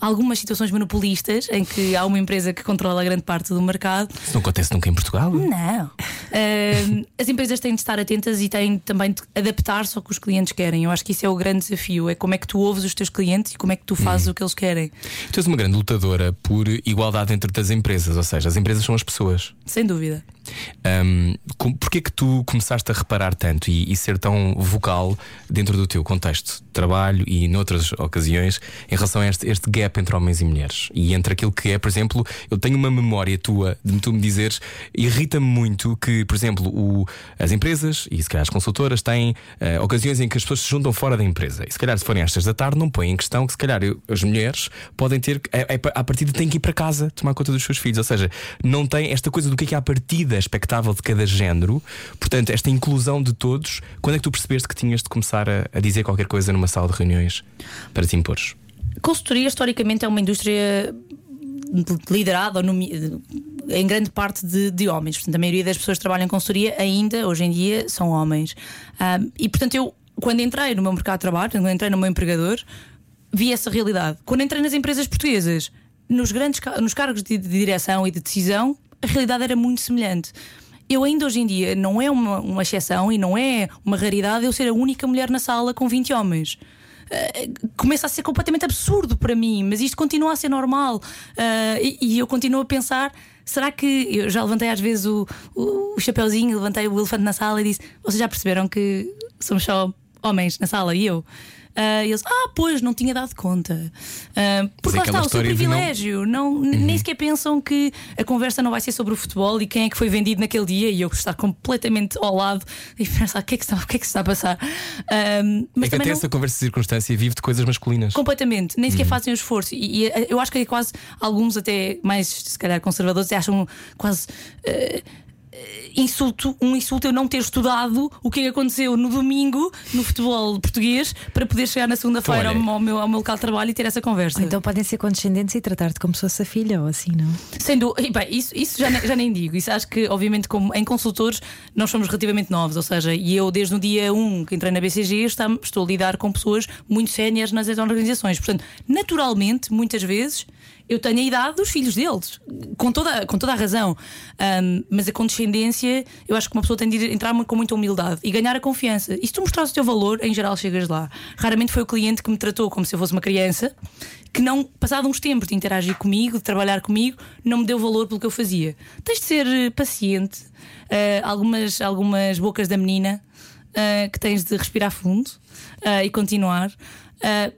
algumas situações monopolistas em que há uma empresa que controla grande parte do mercado. Isso não acontece nunca em Portugal? Não. Ah, as empresas têm de estar atentas e têm também de adaptar-se ao que os clientes querem. Eu acho que isso é o grande desafio: é como é que tu ouves os teus clientes e como é que tu fazes o que eles querem. Tu és uma grande lutadora por igualdade entre as empresas, ou seja, as empresas são as pessoas. Sem dúvida. Um, Porquê que tu começaste a reparar tanto e, e ser tão vocal dentro do teu contexto de trabalho e noutras ocasiões em relação a este, este gap entre homens e mulheres? E entre aquilo que é, por exemplo, eu tenho uma memória tua de tu me dizeres, irrita-me muito que, por exemplo, o- as empresas e se calhar as consultoras têm eh, ocasiões em que as pessoas se juntam fora da empresa. E se calhar se forem às seis da tarde não põem em questão que se calhar eu- as mulheres podem ter, é, é, à partida têm que ir para casa tomar conta dos seus filhos, ou seja, não tem esta coisa do que é que é a partida expectável de cada género, portanto, esta inclusão de todos, quando é que tu percebeste que tinhas de começar a, a dizer qualquer coisa numa sala de reuniões para te impores? Consultoria, historicamente, é uma indústria liderada em grande parte de, de homens. Portanto, a maioria das pessoas que trabalham em consultoria ainda, hoje em dia, são homens. Ahm, e, portanto, eu, quando entrei no meu mercado de trabalho, quando entrei no meu empregador, vi essa realidade. Quando entrei nas empresas portuguesas, nos, grandes, nos cargos de, de direção e de decisão, a realidade era muito semelhante. Eu ainda hoje em dia não é uma, uma exceção e não é uma raridade eu ser a única mulher na sala com 20 homens. Uh, começa a ser completamente absurdo para mim, mas isto continua a ser normal. Uh, e, e eu continuo a pensar: será que. Eu já levantei às vezes o, o, o chapeuzinho, levantei o elefante na sala e disse: vocês já perceberam que somos só homens na sala e eu? Uh, eles, ah, pois, não tinha dado conta. Uh, porque lá aquela está, o seu de não- privilégio. Não... Nem sequer pensam que a conversa não vai ser sobre o futebol e quem é que foi vendido naquele dia e eu estar completamente ao lado e pensar o que é que está, o que é que se está a passar. Um, mas é que até não- essa conversa de circunstância vive de coisas masculinas. Completamente, nem sequer fazem o esforço. E, e eu acho que é quase alguns, até mais se calhar conservadores, acham quase. Eh, Insulto, um insulto eu não ter estudado o que é que aconteceu no domingo no futebol português para poder chegar na segunda-feira Então, olha- ao, meu, ao meu local de trabalho e ter essa conversa. Ou então podem ser condescendentes e tratar-te como se fosse a filha ou assim, não? Sendo, e bem, isso, isso já, ne- já nem digo. Isso acho que, obviamente, como em consultores, nós somos relativamente novos. Ou seja, e eu, desde o dia 1 que entrei na BCG, está- estou a lidar com pessoas muito séniores nas organizações. Portanto, naturalmente, muitas vezes. Eu tenho a idade dos filhos deles, com toda, com toda a razão. Ahm, mas a condescendência, eu acho que uma pessoa tem de entrar com muita humildade e ganhar a confiança. E se tu mostrares o teu valor, em geral chegas lá. Raramente foi o cliente que me tratou como se eu fosse uma criança, que não, passado uns tempos de interagir comigo, de trabalhar comigo, não me deu valor pelo que eu fazia. Tens de ser eh, paciente, eh, algumas, algumas bocas da menina eh, que tens de respirar fundo eh, e continuar. Eh,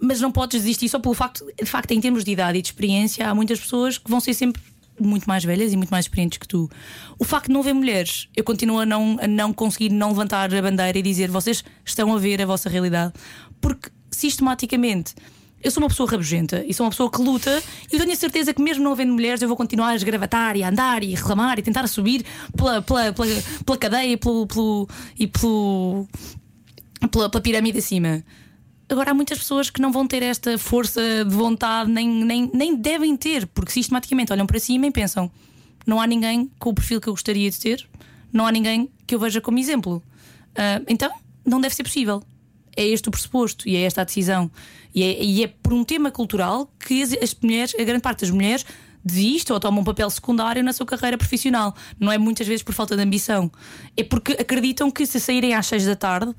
mas não podes desistir só pelo facto, de facto, em termos de idade e de experiência, há muitas pessoas que vão ser sempre muito mais velhas e muito mais experientes que tu. O facto de não haver mulheres, eu continuo a não, a não conseguir não levantar a bandeira e dizer vocês estão a ver a vossa realidade, porque sistematicamente. Eu sou uma pessoa rabugenta e sou uma pessoa que luta e tenho a certeza que, mesmo não havendo mulheres, eu vou continuar a esgravatar e a andar e a reclamar e tentar subir pela, pela, pela, pela cadeia pelo, pelo, e pelo, pela, pela pirâmide acima. Agora há muitas pessoas que não vão ter esta força de vontade, nem, nem, nem devem ter, porque sistematicamente olham para cima e pensam: não há ninguém com o perfil que eu gostaria de ter, não há ninguém que eu veja como exemplo. Ah, então, não deve ser possível. É este o pressuposto e é esta a decisão. E é, e é por um tema cultural que as, as mulheres, a grande parte das mulheres, desiste ou toma um papel secundário na sua carreira profissional. Não é muitas vezes por falta de ambição. É porque acreditam que se saírem às seis da tarde,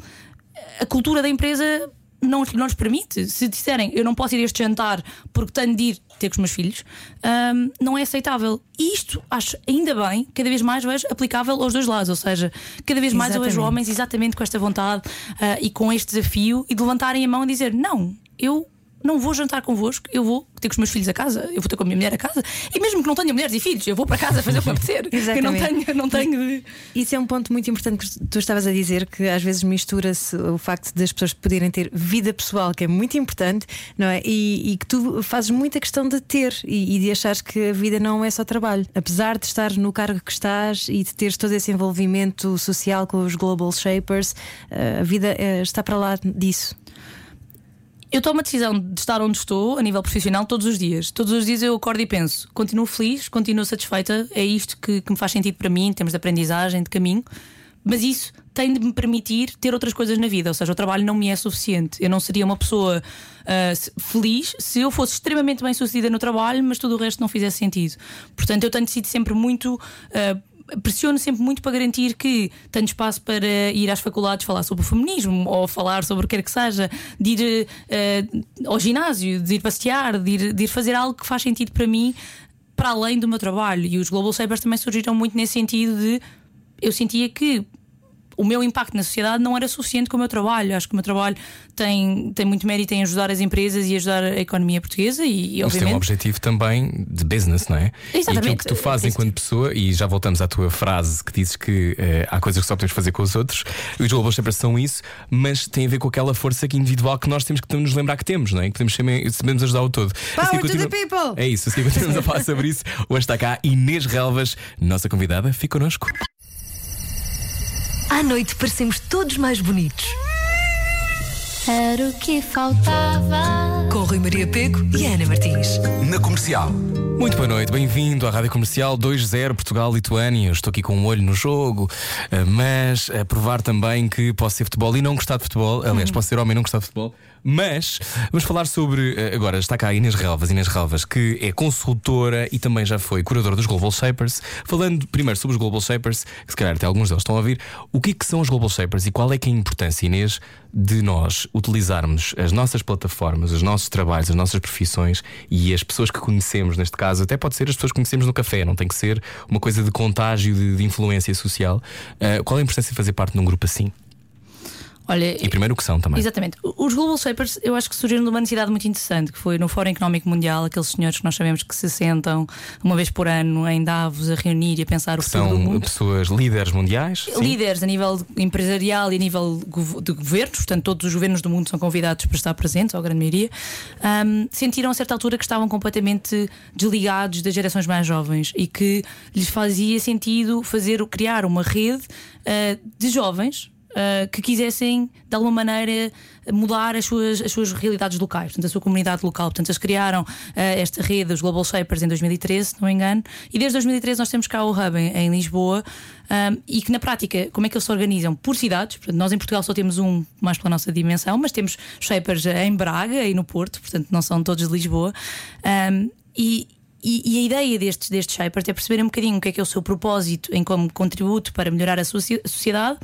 a cultura da empresa não, não lhes permite. Se disserem eu não posso ir a este jantar porque tenho de ir ter com os meus filhos, hum, não é aceitável. E isto acho ainda bem, cada vez mais vejo aplicável aos dois lados, ou seja, cada vez mais eu vejo homens exatamente com esta vontade ah, e com este desafio e de levantarem a mão e dizer: Não, eu. Não vou jantar convosco, eu vou ter com os meus filhos a casa, eu vou ter com a minha mulher a casa, e mesmo que não tenha mulheres e filhos, eu vou para casa fazer o que me apetecer. Eu não tenho, não tenho. Isso é um ponto muito importante que tu estavas a dizer, que às vezes mistura-se o facto das pessoas poderem ter vida pessoal, que é muito importante, não é? E, e que tu fazes muita questão de ter e, e de achares que a vida não é só trabalho. Apesar de estar no cargo que estás e de teres todo esse envolvimento social com os Global Shapers, eh, a vida eh, está para lá disso. Eu tomo a decisão de estar onde estou, a nível profissional, todos os dias. Todos os dias eu acordo e penso: continuo feliz, continuo satisfeita, é isto que, que me faz sentido para mim, em termos de aprendizagem, de caminho. Mas isso tem de me permitir ter outras coisas na vida, ou seja, o trabalho não me é suficiente. Eu não seria uma pessoa se- feliz se eu fosse extremamente bem sucedida no trabalho, mas tudo o resto não fizesse sentido. Portanto, eu tenho sido sempre muito. ah, pressiono sempre muito para garantir que tenho espaço para ir às faculdades falar sobre o feminismo ou falar sobre o que quer que seja, de ir eh, ao ginásio, de ir passear, de ir, de ir fazer algo que faz sentido para mim para além do meu trabalho. E os Global Shapers também surgiram muito nesse sentido de eu sentia que o meu impacto na sociedade não era suficiente com o meu trabalho. Acho que o meu trabalho tem, tem muito mérito em ajudar as empresas e ajudar a economia portuguesa e, e Mas tem um objetivo também de business, não é? E aquilo Exatamente. que tu fazes enquanto pessoa, e já voltamos à tua frase que dizes que eh, há coisas que só podemos fazer com os outros, e os Global Shapers são isso, mas tem a ver com aquela força que individual que nós temos que nos lembrar que temos, não é? Que podemos, sabemos ajudar o todo. Power Assim to the continua- people! É isso, assim continuamos a falar sobre isso. Hoje está cá Inês Relvas, nossa convidada, fica connosco. À noite parecemos todos mais bonitos. Era o que faltava. Com Rui Maria Peco e Ana Martins. Na comercial. Muito boa noite, bem-vindo à Rádio Comercial 2.0 Portugal-Lituânia. Eu estou aqui com um olho no jogo, eh, mas a provar também que posso ser futebol e não gostar de futebol. Aliás, posso ser homem e não gostar de futebol. Mas vamos falar sobre. eh, Agora está cá a Inês Relvas, Inês Relvas, que é consultora e também já foi curadora dos Global Shapers. Falando primeiro sobre os Global Shapers, que se calhar até alguns deles estão a ouvir, o que, é que são os Global Shapers e qual é que é a importância, Inês, de nós utilizarmos as nossas plataformas, os nossos trabalhos, as nossas profissões e as pessoas que conhecemos, neste caso, até pode ser as pessoas que conhecemos no café, não tem que ser uma coisa de contágio, de, de influência social. Ah, qual é a importância de fazer parte de um grupo assim? Olha, E primeiro o que são também. Exatamente. Os Global Shapers eu acho que surgiram de uma necessidade muito interessante, que foi no Fórum Económico Mundial, aqueles senhores que nós sabemos que se sentam uma vez por ano em Davos a reunir e a pensar o futuro do São mundo. pessoas líderes mundiais. sim? Líderes a nível empresarial e a nível de governos, portanto, todos os governos do mundo são convidados para estar presentes, ou a grande maioria, ahm, sentiram a certa altura que estavam completamente desligados das gerações mais jovens e que lhes fazia sentido fazer, criar uma rede ah, de jovens. Ah, que quisessem de alguma maneira mudar as suas, as suas realidades locais, portanto, a sua comunidade local. Portanto, eles criaram ah, esta rede, os Global Shapers, em 2013, se não me engano, e desde 2013 nós temos cá o Hub em, em Lisboa, um, e que na prática, como é que eles se organizam? Por cidades, portanto, nós em Portugal só temos um mais pela nossa dimensão, mas temos shapers em Braga e no Porto, portanto, não são todos de Lisboa. Um, e, e, e a ideia destes, destes shapers é perceber um bocadinho o que é que é o seu propósito em como contributo para melhorar a sua ci- sociedade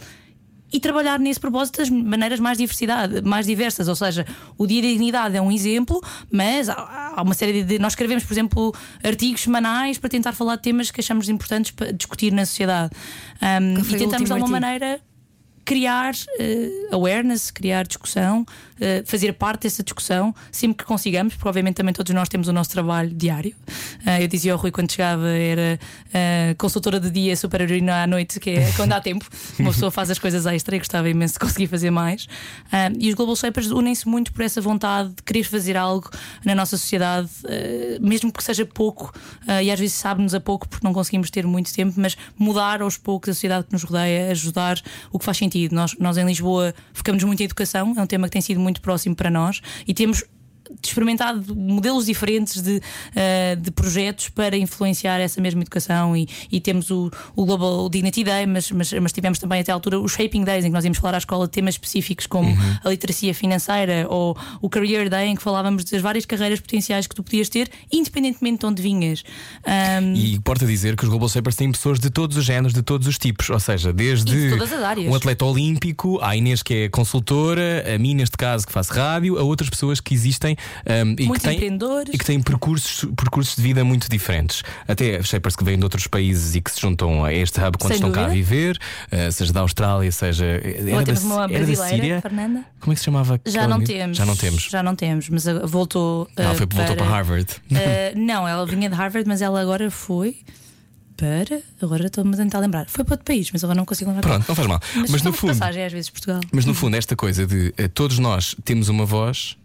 e trabalhar nesse propósito das maneiras mais diversidade, mais diversas, ou seja, o dia da dignidade é um exemplo, mas há, uma série de nós escrevemos, por exemplo, artigos semanais para tentar falar de temas que achamos importantes para discutir na sociedade. Um, e tentamos de alguma artigo? maneira criar eh, awareness, criar discussão, eh, fazer parte dessa discussão sempre que consigamos, porque obviamente também todos nós temos o nosso trabalho diário. Eh, eu dizia ao Rui quando chegava, era consultora de dia, super heroína à noite, que é quando há tempo, uma pessoa faz as coisas extra e gostava imenso de conseguir fazer mais. E os Global Shapers unem-se muito por essa vontade de querer fazer algo na nossa sociedade, mesmo que seja pouco, e às vezes sabe-nos a pouco porque não conseguimos ter muito tempo, mas mudar aos poucos a sociedade que nos rodeia, ajudar o que faz sentido. Nós, nós em Lisboa focamos muito em educação, é um tema que tem sido muito próximo para nós e temos experimentado modelos diferentes de, uh, de projetos para influenciar essa mesma educação e, e temos o, o Global Dignity Day, mas, mas, mas, tivemos também até à altura os Shaping Days, em que nós íamos falar à escola de temas específicos como Uhum. a literacia financeira ou o Career Day, em que falávamos das várias carreiras potenciais que tu podias ter, independentemente de onde vinhas. Um, E importa dizer que os Global Shapers têm pessoas de todos os géneros, de todos os tipos, ou seja, desde de todas as áreas. um atleta olímpico, à Inês que é consultora, a mim neste caso que faço rádio, a outras pessoas que existem um, e, que empreendedores. e que têm percursos, percursos de vida muito diferentes. Até Shapers que vêm de outros países e que se juntam a este hub quando Sem estão cá a dúvida. viver, uh, seja da Austrália, seja. Era Agora da, era da Síria. Fernanda. Como é que se chamava? Já não temos. Já não temos. Já não temos, mas uh, voltou. Ela foi, voltou para Harvard. Uh, não, ela vinha de Harvard, mas ela agora foi para. Agora estou-me a tentar lembrar. Foi para outro país, mas agora não consigo lembrar. Pronto, não faz mal. Mas, Mas no fundo. passagem às vezes Portugal. Mas no fundo, esta coisa de eh, todos nós temos uma voz,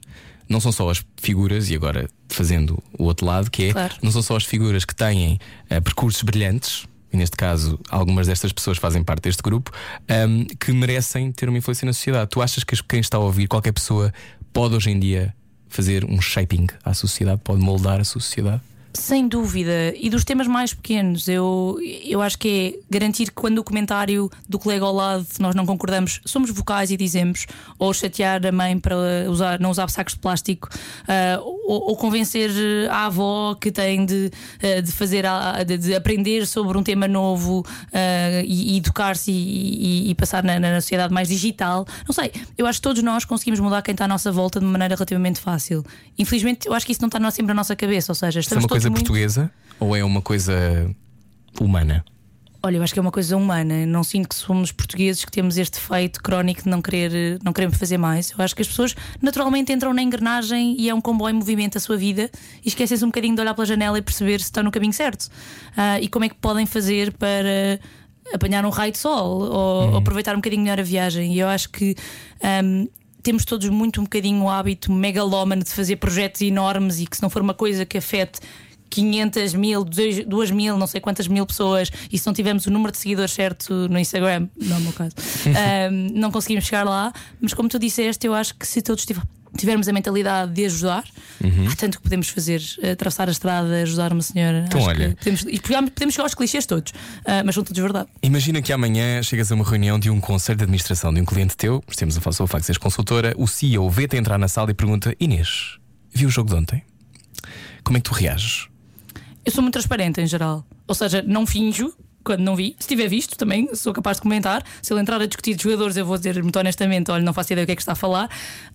não são só as figuras, e agora fazendo o outro lado, que é Claro. não são só as figuras que têm eh, percursos brilhantes. E neste caso, algumas destas pessoas fazem parte deste grupo ahm, que merecem ter uma influência na sociedade. Tu achas que quem está a ouvir, qualquer pessoa, pode hoje em dia fazer um shaping à sociedade, pode moldar a sociedade? Sem dúvida. E dos temas mais pequenos, eu, eu acho que é garantir que quando o comentário do colega ao lado nós não concordamos, somos vocais e dizemos, ou chatear a mãe para usar, não usar sacos de plástico, ah, ou, ou convencer a avó que tem de, ah, de fazer a- de, de aprender sobre um tema novo ah, e, e educar-se e, e- e passar na, na sociedade mais digital. Não sei, eu acho que todos nós conseguimos mudar quem está à nossa volta de uma maneira relativamente fácil. Infelizmente, eu acho que isso não está sempre na nossa cabeça, ou seja, é estamos uma coisa muito... portuguesa ou é uma coisa humana? Olha, eu acho que é uma coisa humana. Não sinto que somos portugueses que temos este feito crónico de não querer, não queremos fazer mais. Eu acho que as pessoas naturalmente entram na engrenagem e é um comboio em movimento a sua vida e esquecem-se um bocadinho de olhar pela janela e perceber se estão no caminho certo. Ah, e como é que podem fazer para apanhar um raio de sol ou, ou aproveitar um bocadinho melhor a viagem. E eu acho que. ahm, temos todos muito um bocadinho o hábito megalómano de fazer projetos enormes e que se não for uma coisa que afete 500 mil, 2 mil, não sei quantas mil pessoas, e se não tivermos o número de seguidores certo no Instagram, não é o meu caso, ahm, não conseguimos chegar lá. Mas como tu disseste, eu acho que se todos tiver- tivermos a mentalidade de ajudar, há tanto que podemos fazer, atravessar a estrada, ajudar uma senhora. Então, Acho olha. podemos, e podemos, chegar aos clichês todos, ah, mas são todos verdade. Imagina que amanhã chegas a uma reunião de um conselho de administração de um cliente teu, temos a de seres consultora, o CEO vê-te entrar na sala e pergunta: Inês, viu o jogo de ontem? Como é que tu reages? Eu sou muito transparente em geral. Ou seja, não finjo quando não vi. Se tiver visto, também sou capaz de comentar. Se ele entrar a discutir de jogadores, eu vou dizer muito honestamente: olha, não faço ideia do que é que está a falar.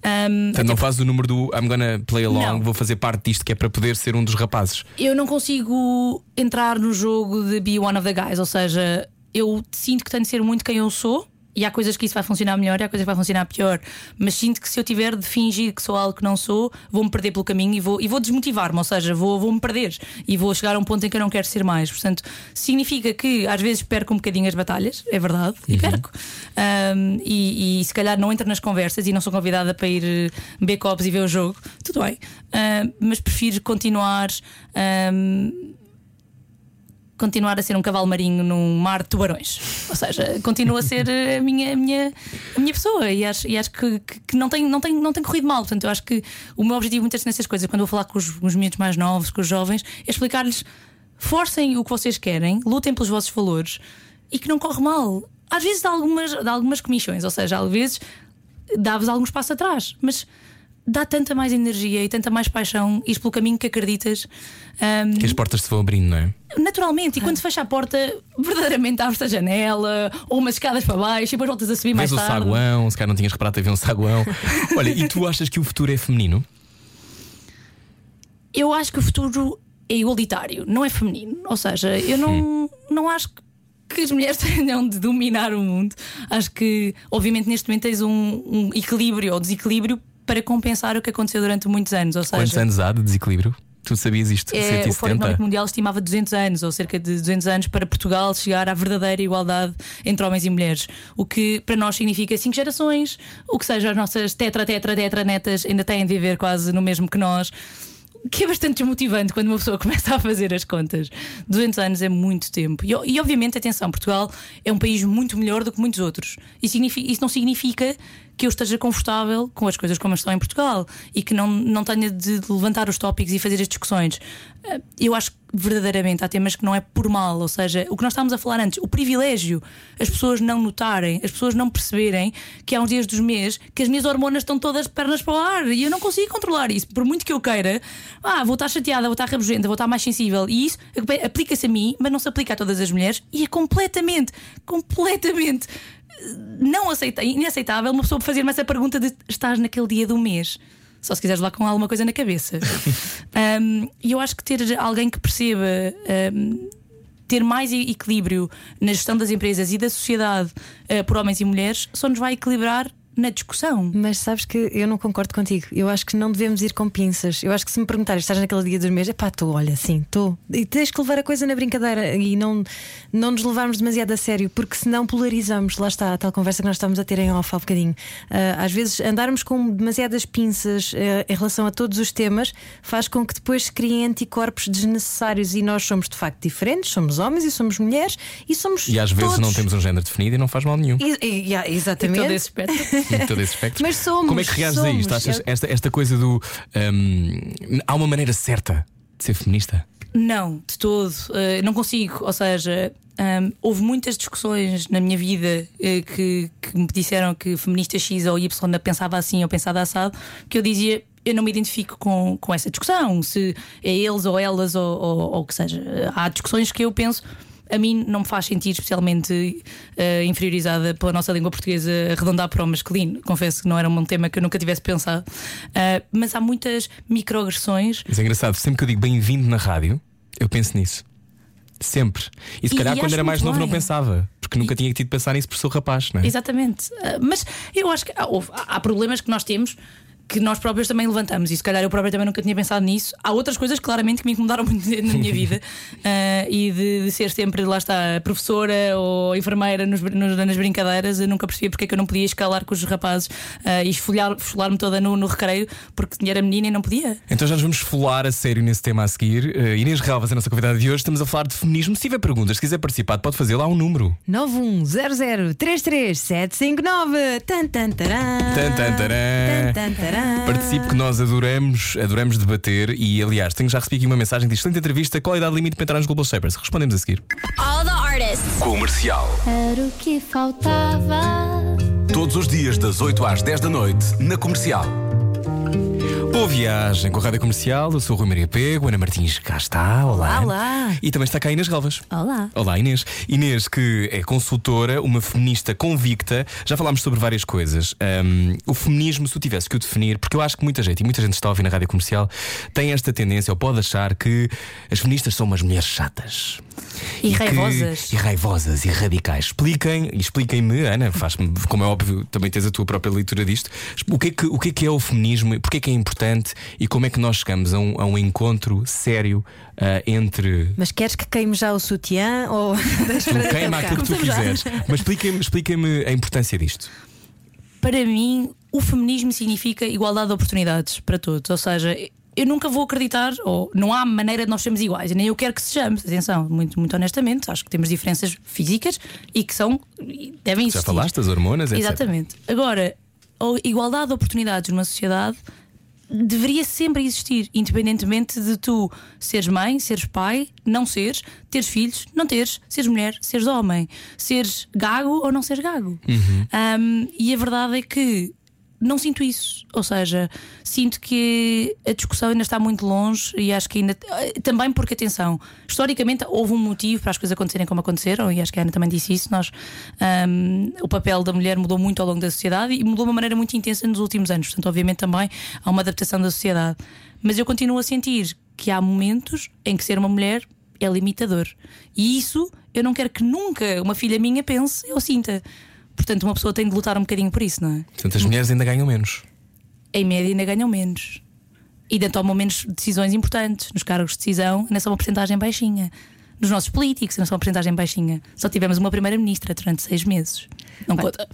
Ahm, Portanto, não fazes o número do I'm gonna play along, Não. vou fazer parte disto que é para poder ser um dos rapazes. eu não consigo entrar no jogo de be one of the guys. Ou seja, eu sinto que tenho de ser muito quem eu sou. E há coisas que isso vai funcionar melhor e há coisas que vai funcionar pior. Mas sinto que se eu tiver de fingir que sou algo que não sou, vou-me perder pelo caminho e vou, e vou desmotivar-me. Ou seja, vou- vou-me perder e vou chegar a um ponto em que eu não quero ser mais. Portanto, significa que às vezes perco um bocadinho as batalhas, é verdade, e perco. Ahm, e, e se calhar não entro nas conversas e não sou convidada para ir eh, beber copos e ver o jogo, tudo bem. Ahm, mas prefiro continuar. ahm, continuar a ser um cavalo marinho num mar de tubarões. Ou seja, continua a ser a minha, a minha, a minha pessoa e acho, e acho que, que- que não, tem, não, tem, não tem corrido mal. Portanto, eu acho que o meu objetivo muitas vezes nessas coisas, quando eu vou falar com os, os miúdos mais novos, com os jovens, é explicar-lhes: forcem o que vocês querem, lutem pelos vossos valores e que não corre mal. Às vezes dá algumas, dá algumas comissões, ou seja, às vezes dá-vos alguns passos atrás, mas dá tanta mais energia e tanta mais paixão ir pelo caminho que acreditas. ahm, Que as portas se vão abrindo, não é? Naturalmente, e quando se fecha a porta, verdadeiramente abre-se a janela, ou umas escadas para baixo, e depois voltas a subir mais Vês o tarde. saguão, se calhar não tinhas reparado, havia um saguão. Olha, e tu achas que o futuro é feminino? Eu acho que o futuro é igualitário, não é feminino. Ou seja, eu não, não acho que as mulheres tenham de dominar o mundo. Acho que, obviamente, neste momento tens um, um equilíbrio ou desequilíbrio para compensar o que aconteceu durante muitos anos. Ou seja, Quantos anos há de desequilíbrio? Tu sabias isto? É, o Fórum 170? Económico Mundial estimava 200 anos, ou cerca de 200 anos, para Portugal chegar à verdadeira igualdade entre homens e mulheres. O que para nós significa 5 gerações, o que seja, as nossas tetra, tetra, tetra netas ainda têm de viver quase no mesmo que nós. Que é bastante desmotivante quando uma pessoa começa a fazer as contas. 200 anos é muito tempo. E, e, obviamente, atenção, Portugal é um país muito melhor do que muitos outros. E isso não significa que eu esteja confortável com as coisas como estão em Portugal e que não, não tenha de levantar os tópicos e fazer as discussões. Eh, Eu acho que verdadeiramente há temas que não é por mal, ou seja, o que nós estávamos a falar antes, o privilégio, as pessoas não notarem, as pessoas não perceberem que há uns dias dos meses que as minhas hormonas estão todas de pernas para o ar e eu não consigo controlar isso. Por muito que eu queira, ah, vou estar chateada, vou estar rabugenta, vou estar mais sensível. E isso aplica-se a mim, mas não se aplica a todas as mulheres e é completamente, completamente não aceita, inaceitável uma pessoa fazer-me essa pergunta de estás naquele dia do mês. Só se quiseres lá com alguma coisa na cabeça. Um, E eu acho que ter alguém que perceba um, ter mais equilíbrio na gestão das empresas e da sociedade uh, por homens e mulheres só nos vai equilibrar na discussão. Mas sabes que eu não concordo contigo. Eu acho que não devemos ir com pinças. Eu acho que se me perguntares, estás naquele dia dos meses, epá, estou, olha, sim, estou. E tens que levar a coisa na brincadeira e não, não nos levarmos demasiado a sério, porque senão polarizamos. Lá está a tal conversa que nós estamos a ter em off há bocadinho. Ah, às vezes andarmos com demasiadas pinças ah, em relação a todos os temas faz com que depois se criem anticorpos desnecessários e nós somos de facto diferentes, somos homens e somos mulheres e somos. E às vezes todos. não temos um género definido e não faz mal nenhum. E- e- yeah, exatamente. Todo esse aspecto. todo esse espectro. Mas somos, Como é que reages a isto? Achas esta, esta coisa do. hum, há uma maneira certa de ser feminista? Não, de todo. Eh, não consigo. Ou seja, hum, houve muitas discussões na minha vida eh, que, que me disseram que feminista X ou Y pensava assim ou pensava assado, que eu dizia. Eu não me identifico com, com essa discussão, se é eles ou elas ou, ou, ou o que seja. Há discussões que eu penso, a mim não me faz sentir especialmente eh, inferiorizada pela nossa língua portuguesa arredondar para o masculino. Confesso que não era um tema que eu nunca tivesse pensado. Ah, mas há muitas microagressões Isso é engraçado. Sempre que eu digo bem-vindo na rádio, eu penso nisso. Sempre. E se E- calhar e quando era mais novo não bem. pensava. Porque nunca tinha tido de pensar nisso por ser rapaz, não é? Exatamente. Ah, Mas eu acho que há- há problemas que nós temos que nós próprios também levantamos e se calhar eu próprio também nunca tinha pensado nisso. Há outras coisas claramente que me incomodaram muito na minha vida Ah, e de, de ser sempre, lá está, professora ou enfermeira nos nos- nas brincadeiras. Eu nunca percebi porque é que eu não podia escalar com os rapazes ah, e esfolar-me toda no, no recreio porque era menina e não podia. Então já nos vamos falar a sério nesse tema a seguir. Uh, Inês Relvas é a nossa convidada de hoje. Estamos a falar de feminismo. Se tiver perguntas, se quiser participar, pode fazer lá um número. 910033759 tan tan tarã. Tan, tan, tarã. Tan, tan, tarã. Participe que nós adoramos, adoramos debater e aliás, tenho já recebido aqui uma mensagem de excelente entrevista. Qual a idade limite para entrar nos Global Shapers? Respondemos a seguir. All the artists. Comercial. Era o que faltava. Todos os dias, das 8 às 10 da noite, na comercial. Boa viagem com a Rádio Comercial. Eu sou o Rui Maria Pego, Ana Martins cá está. Olá. Olá. E também está cá a Inês Relvas. Olá. Olá Inês. Inês, que é consultora, uma feminista convicta. Já falámos sobre várias coisas. Ahm, o feminismo, se tu tivesse que o definir, porque eu acho que muita gente, e muita gente está a ouvir na rádio comercial, tem esta tendência, ou pode achar que as feministas são umas mulheres chatas. E que- raivosas. E raivosas e radicais. Expliquem, e expliquem-me, Ana, faz-me, como é óbvio, também tens a tua própria leitura disto. O que é que, o que, é, que é o feminismo, porque é que é importante e como é que nós chegamos a um, a um encontro sério ah, entre Mas queres que queime já o sutiã ou para Queima aquilo que tu quiseres. Mas explica-me explica a importância disto. Para mim, o feminismo significa igualdade de oportunidades para todos. Ou seja, eu nunca vou acreditar, ou não há maneira de nós sermos iguais, e nem eu quero que sejamos. Atenção, muito, muito honestamente, acho que temos diferenças físicas e que são. devem Já existir. falaste das hormonas, etc. Exatamente. Agora, a igualdade de oportunidades numa sociedade deveria sempre existir, independentemente de tu seres mãe, seres pai, não seres, teres filhos, não teres, seres mulher, seres homem, seres gago ou não seres gago. Um, e a verdade é que não sinto isso. Ou seja, sinto que a discussão ainda está muito longe e acho que ainda. Também porque, atenção, historicamente houve um motivo para as coisas acontecerem como aconteceram, e acho que a Ana também disse isso. Nós, hum, o papel da mulher mudou muito ao longo da sociedade e mudou de uma maneira muito intensa nos últimos anos. Portanto, obviamente, também há uma adaptação da sociedade. Mas eu continuo a sentir que há momentos em que ser uma mulher é limitador. E isso eu não quero que nunca uma filha minha pense ou sinta. Portanto, uma pessoa tem de lutar um bocadinho por isso, não é? Portanto, as mulheres ainda ganham menos. em média ainda ganham menos. E ainda tomam menos decisões importantes. Nos cargos de decisão ainda são uma porcentagem baixinha. Nos nossos políticos ainda são uma porcentagem baixinha. Só tivemos uma primeira-ministra durante seis meses. Não conta.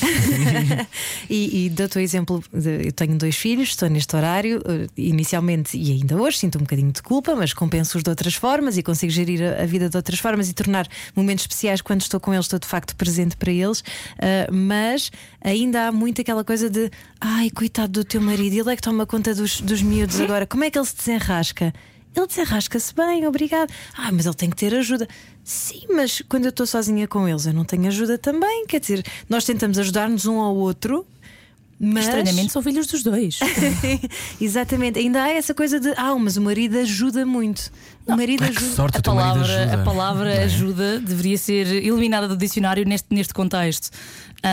e, e dou-te o exemplo: de, eu tenho dois filhos, estou neste horário, eh, inicialmente e ainda hoje sinto um bocadinho de culpa, mas compenso-os de outras formas e consigo gerir a, a vida de outras formas e tornar momentos especiais quando estou com eles, estou de facto presente para eles. Uh, mas ainda há muito aquela coisa de ai, coitado do teu marido, ele é que toma conta dos, dos miúdos agora, como é que ele se desenrasca? Ele desenrasca-se bem, obrigado. Ah, mas ele tem que ter ajuda. Sim, mas quando eu estou sozinha com eles, eu não tenho ajuda também. Quer dizer, nós tentamos ajudar-nos um ao outro. Mas... Estranhamente são filhos dos dois. Exatamente, ainda há essa coisa de ah, mas o marido ajuda muito. O marido que ajuda. sorte, A palavra, ajuda. a palavra Não é? ajuda deveria ser eliminada do dicionário neste, neste contexto.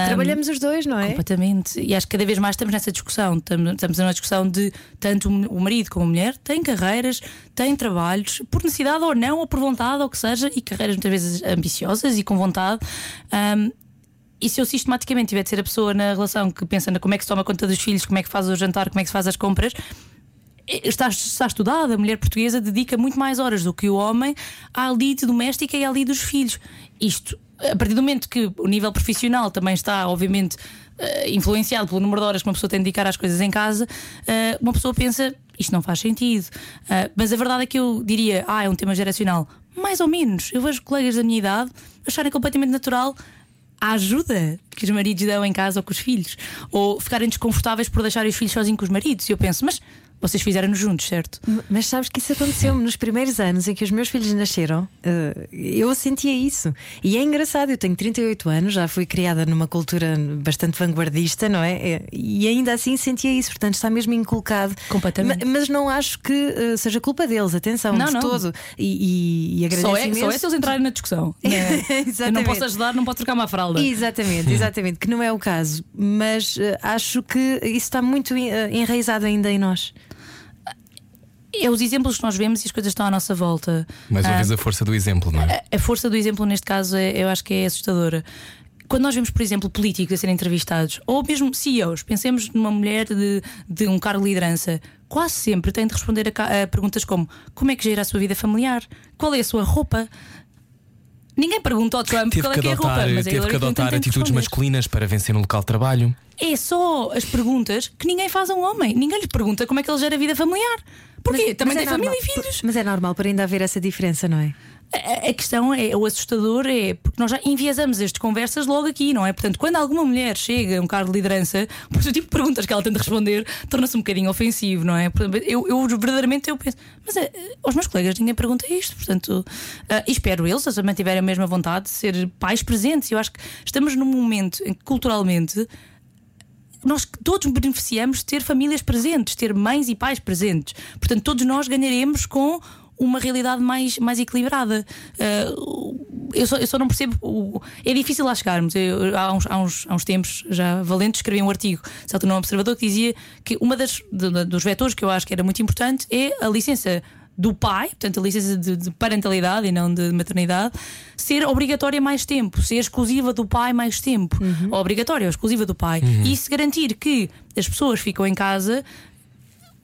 Trabalhamos os dois, não é? Completamente. E acho que cada vez mais estamos nessa discussão. Estamos, estamos numa discussão de tanto o marido como a mulher têm carreiras, têm trabalhos, por necessidade ou não, ou por vontade, ou que seja, e carreiras muitas vezes ambiciosas e com vontade. Ahm, e se eu sistematicamente tiver de ser a pessoa na relação que pensa na como é que se toma conta dos filhos, como é que faz o jantar, como é que se faz as compras, está, está estudado, a mulher portuguesa dedica muito mais horas do que o homem à lide doméstica e à lide dos filhos. Isto, a partir do momento que o nível profissional também está, obviamente, eh, influenciado pelo número de horas que uma pessoa tem de dedicar às coisas em casa, eh, uma pessoa pensa isto não faz sentido. Eh, mas a verdade é que eu diria, ah, é um tema geracional. Mais ou menos. Eu vejo colegas da minha idade acharem completamente natural a ajuda que os maridos dão em casa ou com os filhos, ou ficarem desconfortáveis por deixar os filhos sozinhos com os maridos. E eu penso, mas vocês fizeram-nos juntos, certo? Mas sabes que isso aconteceu-me nos primeiros anos em que os meus filhos nasceram. eh, eu sentia isso. E é engraçado, eu tenho 38 anos, já fui criada numa cultura bastante vanguardista, não é? Eh, E ainda assim sentia isso, portanto está mesmo inculcado. Completamente. Ma- Mas não acho que eh, seja culpa deles, atenção, Não, de não. todo. E, e, e agradeço Só é, imenso. só é se eles entrarem na discussão. né? eu não Exatamente. posso ajudar, não posso trocar uma fralda. Exatamente, exatamente, que não é o caso, mas acho que isso está muito enraizado ainda em nós. É os exemplos que nós vemos e as coisas estão à nossa volta. Mais uma Ah, vez a força do exemplo, não é? a força do exemplo neste caso é, eu acho que é assustadora. Quando nós vemos, por exemplo, políticos a serem entrevistados, ou mesmo CEOs, pensemos numa mulher de, de um cargo de liderança, quase sempre têm de responder a, a perguntas como: como é que gira a sua vida familiar? Qual é a sua roupa? Ninguém pergunta ao Trump Teve qual é que é a roupa, mas a teve Hillary que adotar tem de atitudes masculinas para vencer no local de trabalho. É só as perguntas que ninguém faz a um homem. Ninguém lhe pergunta como é que ele gera a vida familiar. Porquê? Mas- Também mas tem é família normal. e filhos. Mas é normal por ainda haver essa diferença, não é? A, a questão é, o assustador é, porque nós já enviesamos estas conversas logo aqui, não é? Portanto, quando alguma mulher chega a um cargo de liderança, pois o tipo de perguntas que ela tenta responder torna-se um bocadinho ofensivo, não é? Eu, eu verdadeiramente eu penso, mas eh, aos meus colegas ninguém pergunta isto, portanto, e espero eles, se também tiverem a mesma vontade de ser pais presentes. Eu acho que estamos num momento em que culturalmente nós todos beneficiamos de ter famílias presentes, ter mães e pais presentes. Portanto, todos nós ganharemos com uma realidade mais, mais equilibrada. Uh, eu, só, eu só não percebo. o- é difícil lá chegarmos. Eu, há, uns, há, uns, há uns tempos, já valente, escrevi um artigo, salto no Observador, que dizia que uma das de- dos vetores que eu acho que era muito importante é a licença do pai, portanto a licença de, de parentalidade e não de maternidade, ser obrigatória mais tempo, ser exclusiva do pai mais tempo. Ou Obrigatória, ou exclusiva do pai. E isso garantir que as pessoas ficam em casa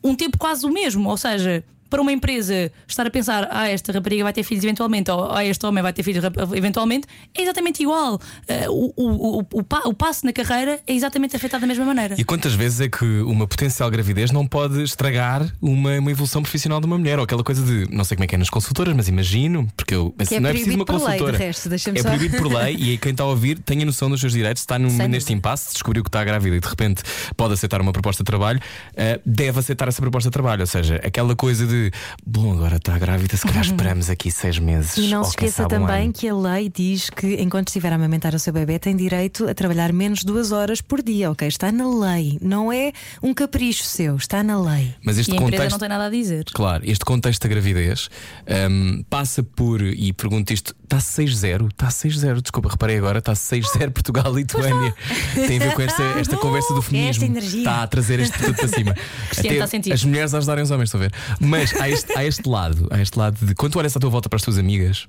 um tempo quase o mesmo, ou seja. Para uma empresa estar a pensar, ah, esta rapariga vai ter filhos eventualmente, ou ah, este homem vai ter filhos eventualmente, é exatamente igual. Eh, o, o, o, o, pa- o passo na carreira é exatamente afetado da mesma maneira. E quantas vezes é que uma potencial gravidez não pode estragar uma, uma evolução profissional de uma mulher? Ou aquela coisa de, não sei como é que é nas consultoras, mas imagino, porque eu, mas Que é não é preciso uma por lei, de consultora. resto, é só- proibido por lei e aí quem está a ouvir tenha noção dos seus direitos, está num, neste impasse, descobriu que está grávida e de repente pode aceitar uma proposta de trabalho, eh, deve aceitar essa proposta de trabalho. Ou seja, aquela coisa de, bom, agora está grávida, se calhar esperamos aqui seis meses. E não se esqueça um também ano. que a lei diz que enquanto estiver a amamentar o seu bebê tem direito a trabalhar menos duas horas por dia, ok? Está na lei, não é um capricho seu, está na lei. Mas este E a empresa contexto. não tem nada a dizer. Claro, este contexto da gravidez hum, passa por, e pergunto isto, está 6-0? Está 6-0, desculpa, reparei agora, está 6-0 Portugal e Lituânia. Tem a ver com esta, esta conversa do feminismo. Esta energia. Está a trazer isto tudo para cima. Cristiano está a sentir. as mulheres a ajudarem os homens, estão a ver? Mas há este, há este lado, há este lado de quando tu olhas à tua volta para as tuas amigas,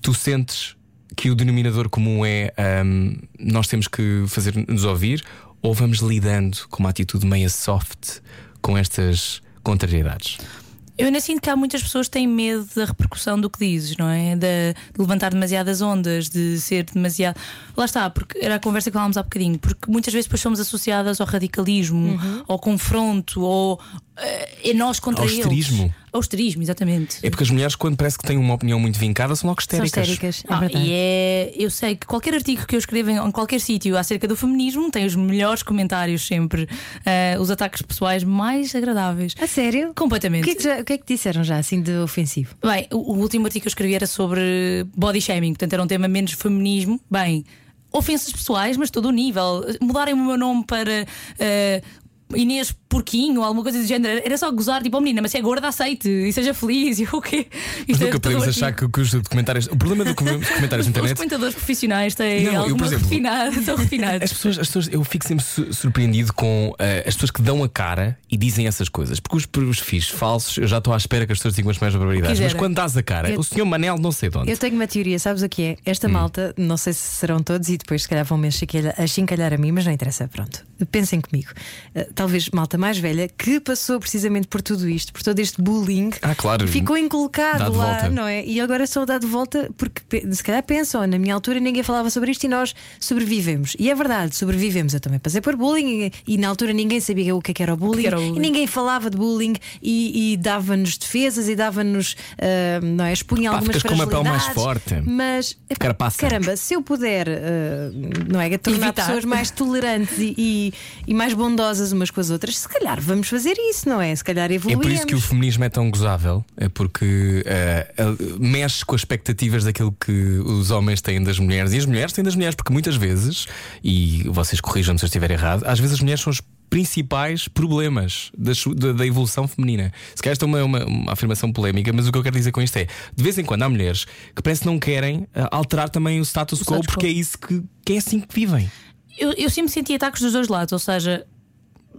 tu sentes que o denominador comum é hum, nós temos que fazer-nos ouvir ou vamos lidando com uma atitude meia soft com estas contrariedades? Eu ainda sinto que há muitas pessoas que têm medo da repercussão do que dizes, não é? De, de levantar demasiadas ondas, de ser demasiado. Lá está, porque era a conversa que falávamos há bocadinho, porque muitas vezes depois somos associadas ao radicalismo, Uhum. ao confronto, ou é nós contra Ao eles. Histerismo, exatamente. É porque as mulheres, quando parece que têm uma opinião muito vincada, são logo São histéricas. histéricas, é Ah, verdade. e é, eu sei que qualquer artigo que eu escreva em, em qualquer sítio acerca do feminismo tem os melhores comentários sempre, eh, os ataques pessoais mais agradáveis. A sério? O Completamente. que, é que já- o que é que disseram já assim de ofensivo? Bem, o, o último artigo que eu escrevi era sobre body shaming, portanto era um tema menos feminismo. Bem, ofensas pessoais, mas todo o nível. Mudarem o meu nome para. eh, Inês Porquinho ou alguma coisa do género, era só gozar, tipo, oh menina, mas se é gorda, aceite e seja feliz. E o quê? Mas é nunca podemos achar que, que os documentários. O problema do dos comentários na Os internet. comentadores profissionais têm Não, eu, alguma por exemplo, refinada, são refinados. As pessoas, as pessoas, eu fico sempre su- surpreendido com eh, as pessoas que dão a cara e dizem essas coisas. Porque os, os fios falsos, eu já estou à espera que as pessoas digam as maiores barbaridades. Mas quando dás a cara, Eu- o senhor Manel não sei de onde. Eu tenho uma teoria, sabes o que é? Hum. Esta malta, não sei se serão todos e depois se calhar vão me achincalhar- achincalhar a mim, mas não interessa, pronto. Pensem comigo. Uh, talvez malta mais velha que passou precisamente por tudo isto, por todo este bullying, Ah, claro. ficou de lá, volta. não é? E agora só dá de volta porque se calhar pensam, na minha altura ninguém falava sobre isto e nós sobrevivemos. E é verdade, sobrevivemos. Eu também passei por bullying e, e na altura ninguém sabia o que, é que era o bullying, que era o bullying? e ninguém falava de bullying e, e dava-nos defesas e dava-nos, ah, não é? Expunha Pá, algumas ficas com uma pele mais forte. Mas epá, caramba, se eu puder, ah, não é? Tornar Evitar. pessoas mais tolerantes e, e, e mais bondosas umas com as outras, se calhar vamos fazer isso, não é? Se calhar É evoluímos. por isso que o feminismo é tão gozável, é porque ele mexe com as expectativas daquilo que os homens têm das mulheres e as mulheres têm das mulheres, porque muitas vezes, e vocês corrijam-me se eu estiver errado, às vezes as mulheres são os principais problemas da, da- da evolução feminina. Se calhar esta é uma, uma- uma afirmação polémica, mas o que eu quero dizer com isto é: de vez em quando há mulheres que parece que não querem eh, alterar também o status quo, status porque quo. é isso que, que é assim que vivem. Eu, eu sempre senti ataques dos dois lados, ou seja,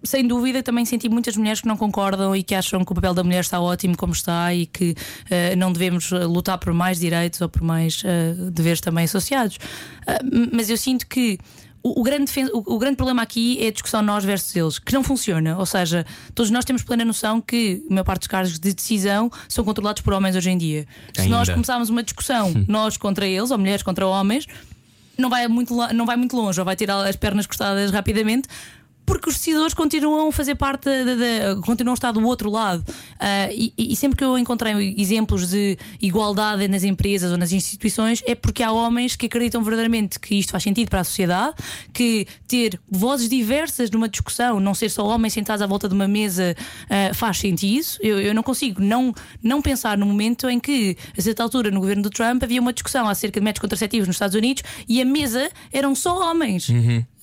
sem dúvida também senti muitas mulheres que não concordam e que acham que o papel da mulher está ótimo como está e que eh, não devemos eh, lutar por mais direitos ou por mais eh, deveres também associados. M- mas eu sinto que. O, o grande o- o grande problema aqui é a discussão nós versus eles, que não funciona. Ou seja, todos nós temos plena noção que a maior parte dos cargos de decisão são controlados por homens hoje em dia. Se nós Ainda. começarmos uma discussão, nós contra eles, ou mulheres contra homens, não vai muito, não vai muito longe, ou vai ter as pernas cortadas rapidamente. Porque os decisores continuam a fazer parte da- da- continuam a estar do outro lado. Ah, e, e sempre que eu encontrei exemplos de igualdade nas empresas ou nas instituições, é porque há homens que acreditam verdadeiramente que isto faz sentido para a sociedade, que ter vozes diversas numa discussão, não ser só homens sentados à volta de uma mesa, ah, faz sentido. Eu, eu não consigo não, não pensar no momento em que, a certa altura, no governo do Trump, havia uma discussão acerca de métodos contraceptivos nos Estados Unidos e a mesa eram só homens,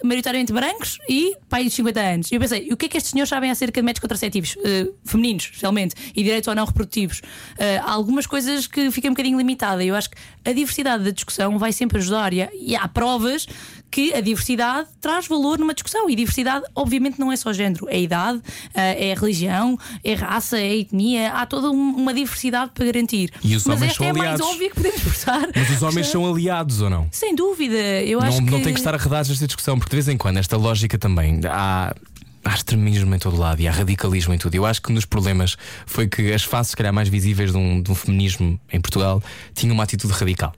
maioritariamente brancos e pai de 50 anos. E eu pensei, o que é que estes senhores sabem acerca de métodos contraceptivos? eh, femininos, especialmente, e direitos ou não reprodutivos? Eh, há algumas coisas que fiquem um bocadinho limitada. Eu acho que a diversidade da discussão vai sempre ajudar e há, e há provas que a diversidade traz valor numa discussão. E diversidade, obviamente, não é só género, é idade, eh, é religião, é raça, é etnia. Há toda um- uma diversidade para garantir. E os Mas homens esta são é a mais aliados. óbvia que podemos expressar. Mas os homens são aliados ou não? Sem dúvida, eu não, acho que. não tem que estar arredados nesta discussão, porque de vez em quando esta lógica também há. Há extremismo em todo lado e há radicalismo em tudo. Eu acho que um dos problemas foi que as faces, se calhar, mais visíveis de um, de um feminismo em Portugal tinham uma atitude radical.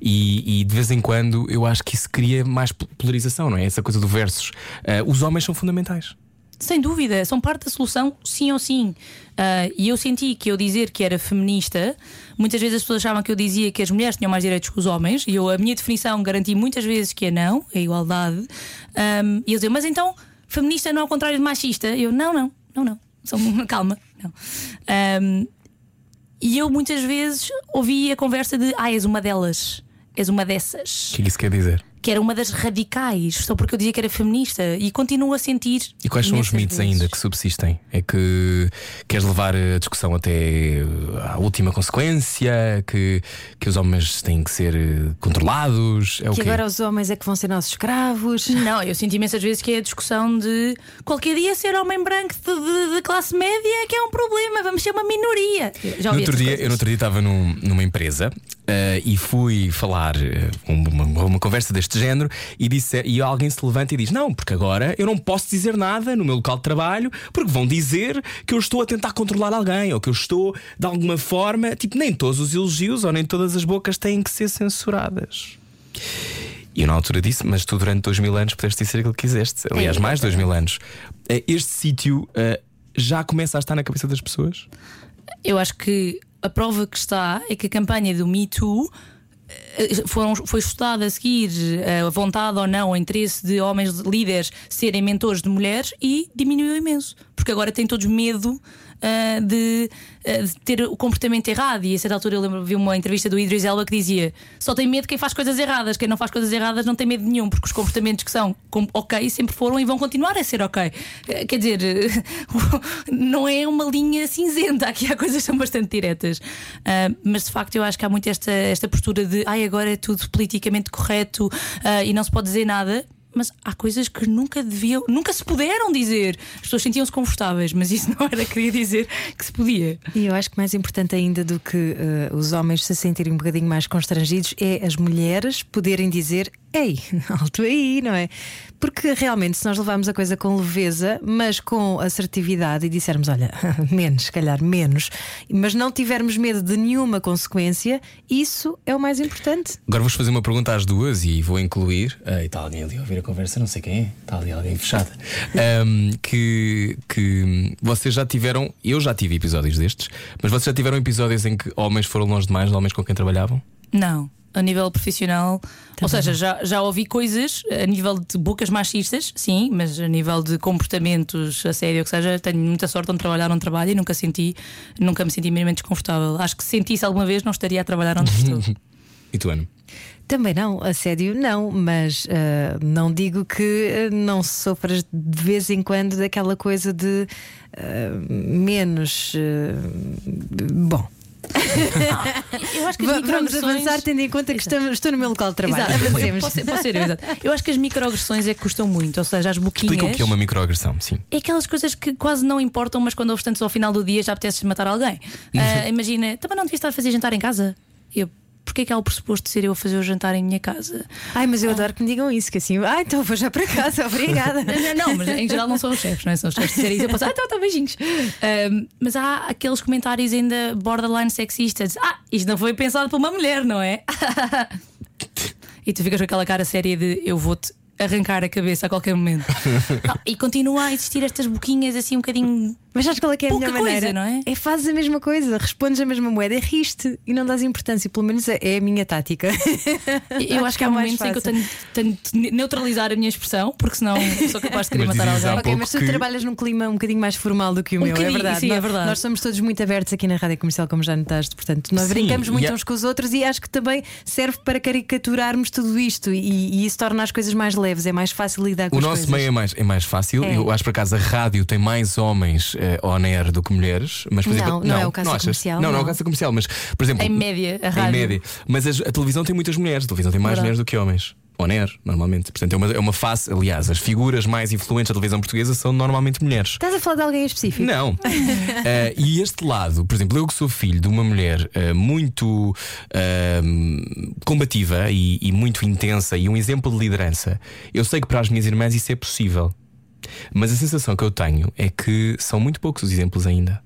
E, e de vez em quando eu acho que isso cria mais po- polarização, não é? Essa coisa do versus. Ah, os homens são fundamentais. Sem dúvida, são parte da solução, sim ou sim. Ah, e eu senti que eu dizer que era feminista, muitas vezes as pessoas achavam que eu dizia que as mulheres tinham mais direitos que os homens, e eu, a minha definição, garanti muitas vezes que é não, é igualdade. Ahm, e eles diziam, mas então, feminista não é contrário de machista? Eu, não, não, não, não. São, calma, não. Ahm, e eu muitas vezes ouvi a conversa de, ah, és uma delas, és uma dessas O que é isso quer dizer? Que era uma das radicais, só porque eu dizia que era feminista e continuo a sentir. E quais são os mitos vezes. ainda que subsistem? É que queres levar a discussão até à última consequência? Que, que os homens têm que ser eh, controlados? É o Que quê? agora os homens é que vão ser nossos escravos. Não, eu sinto imensas vezes que é a discussão de qualquer dia ser homem branco de, de- de classe média é que é um problema, vamos ser uma minoria. Já No outro dia, coisas. eu no outro dia estava num- numa empresa eh, e fui falar eh, uma, uma- conversa deste género e, disse, e alguém se levanta e diz: Não, porque agora eu não posso dizer nada no meu local de trabalho porque vão dizer que eu estou a tentar controlar alguém ou que eu estou de alguma forma. Tipo, nem todos os elogios ou nem todas as bocas têm que ser censuradas. E eu na altura disse, mas tu durante dois mil anos pudeste dizer aquilo que quiseste. Aliás, mais dois mil anos. Eh, Este sítio já começa a estar na cabeça das pessoas? Eu acho que a prova que está é que a campanha do Me Too eh, foram, foi estudada a seguir eh, a vontade ou não, o interesse de homens líderes serem mentores de mulheres e diminuiu imenso. Porque agora têm todos medo ah, de, ah, de ter o comportamento errado. E a certa altura eu lembro vi uma entrevista do Idris Elba que dizia: só tem medo quem faz coisas erradas, quem não faz coisas erradas não tem medo nenhum, porque os comportamentos que são ok sempre foram e vão continuar a ser ok. Eh, Quer dizer, não é uma linha cinzenta, aqui há coisas que são bastante diretas. Mas de facto eu acho que há muito esta, esta postura de ai, agora é tudo politicamente correto e não se pode dizer nada. Mas há coisas que nunca deviam, nunca se puderam dizer. As pessoas sentiam-se confortáveis, mas isso não era queria dizer que se podia. E eu acho que mais importante ainda do que eh, os homens se sentirem um bocadinho mais constrangidos é as mulheres poderem dizer: Ei, alto aí, não é? Porque realmente, se nós levarmos a coisa com leveza, mas com assertividade e dissermos: Olha, menos, se calhar menos, mas não tivermos medo de nenhuma consequência, isso é o mais importante. Agora vou fazer uma pergunta às duas e vou incluir. ah, e está alguém ali a ouvir a conversa, não sei quem é. Está ali alguém fechada. Ahm, que, que vocês já tiveram. Eu já tive episódios destes, mas vocês já tiveram episódios em que homens foram longe demais, homens com quem trabalhavam? Não. A nível profissional, ou seja, já, já ouvi coisas a nível de bocas machistas, sim, mas a nível de comportamentos a sério, ou que seja, tenho muita sorte onde trabalhar onde trabalho e nunca senti, nunca me senti minimamente desconfortável. Acho que se sentisse alguma vez, não estaria a trabalhar onde estou. E tu, Ana? Também não, assédio não, mas ah, não digo que ah, não sofras de vez em quando daquela coisa de ah, menos. ah, bom, Eu acho que as Va- vamos microagressões- avançar tendo em conta que estamos- estou no meu local de trabalho. Exato, Avancemos. posso, ser- posso ser eu, exato. Eu acho que as microagressões é que custam muito, ou seja, as boquinhas. Explica o que é uma microagressão, sim. É aquelas coisas que quase não importam, mas quando ouves tantos ao final do dia já apetece matar alguém. Ah, imagina, também não devias estar a fazer jantar em casa? Eu, porquê é que há o pressuposto de ser eu a fazer o jantar em minha casa? Ai, mas eu adoro que me digam isso, que assim, ah, então vou já para casa, obrigada. Não, não, mas em geral não são os chefes, não é? São os chefes de isso. Eu penso, ah, então, então beijinhos. Ahm, mas há aqueles comentários ainda borderline sexistas. Ah, isto não foi pensado por uma mulher, não é? e tu ficas com aquela cara séria de eu vou-te arrancar a cabeça a qualquer momento. Não, e continua a existir estas boquinhas assim um bocadinho. Mas sabes qual é que é a Pouca melhor coisa, maneira? não é? fazes a mesma coisa, respondes a mesma moeda, é riste e não dás importância. Pelo menos é é a minha tática. Eu acho que há é momentos em que eu tenho, tenho de neutralizar a minha expressão, porque senão sou capaz de querer Mas matar alguém. Ok, mas tu que- trabalhas num clima um bocadinho mais formal do que o Um meu, é verdade. sim, é nós, verdade. nós somos todos muito abertos aqui na rádio comercial, como já notaste, portanto, nós Sim, brincamos muito há- uns com os outros e acho que também serve para caricaturarmos tudo isto e, e isso torna as coisas mais leves, é mais fácil lidar com O as nosso coisas. meio é mais, é mais fácil. É. Eu acho por acaso a rádio tem mais homens eh, on air do que mulheres. Mas, por Não, exemplo, não é o caso achas? comercial, Não, não é o não. caso comercial, mas por exemplo, Em média, a Em rádio. média. Mas as- a televisão tem muitas mulheres. A televisão tem mais Verdade. mulheres do que homens. On air, normalmente. Portanto, é uma, é uma face. Aliás, as figuras mais influentes da televisão portuguesa são normalmente mulheres. Estás a falar de alguém em específico? Não. Eh, e este lado, por exemplo, eu que sou filho de uma mulher eh, muito eh, combativa e, e muito intensa e um exemplo de liderança, eu sei que para as minhas irmãs isso é possível. Mas a sensação que eu tenho é que são muito poucos os exemplos ainda.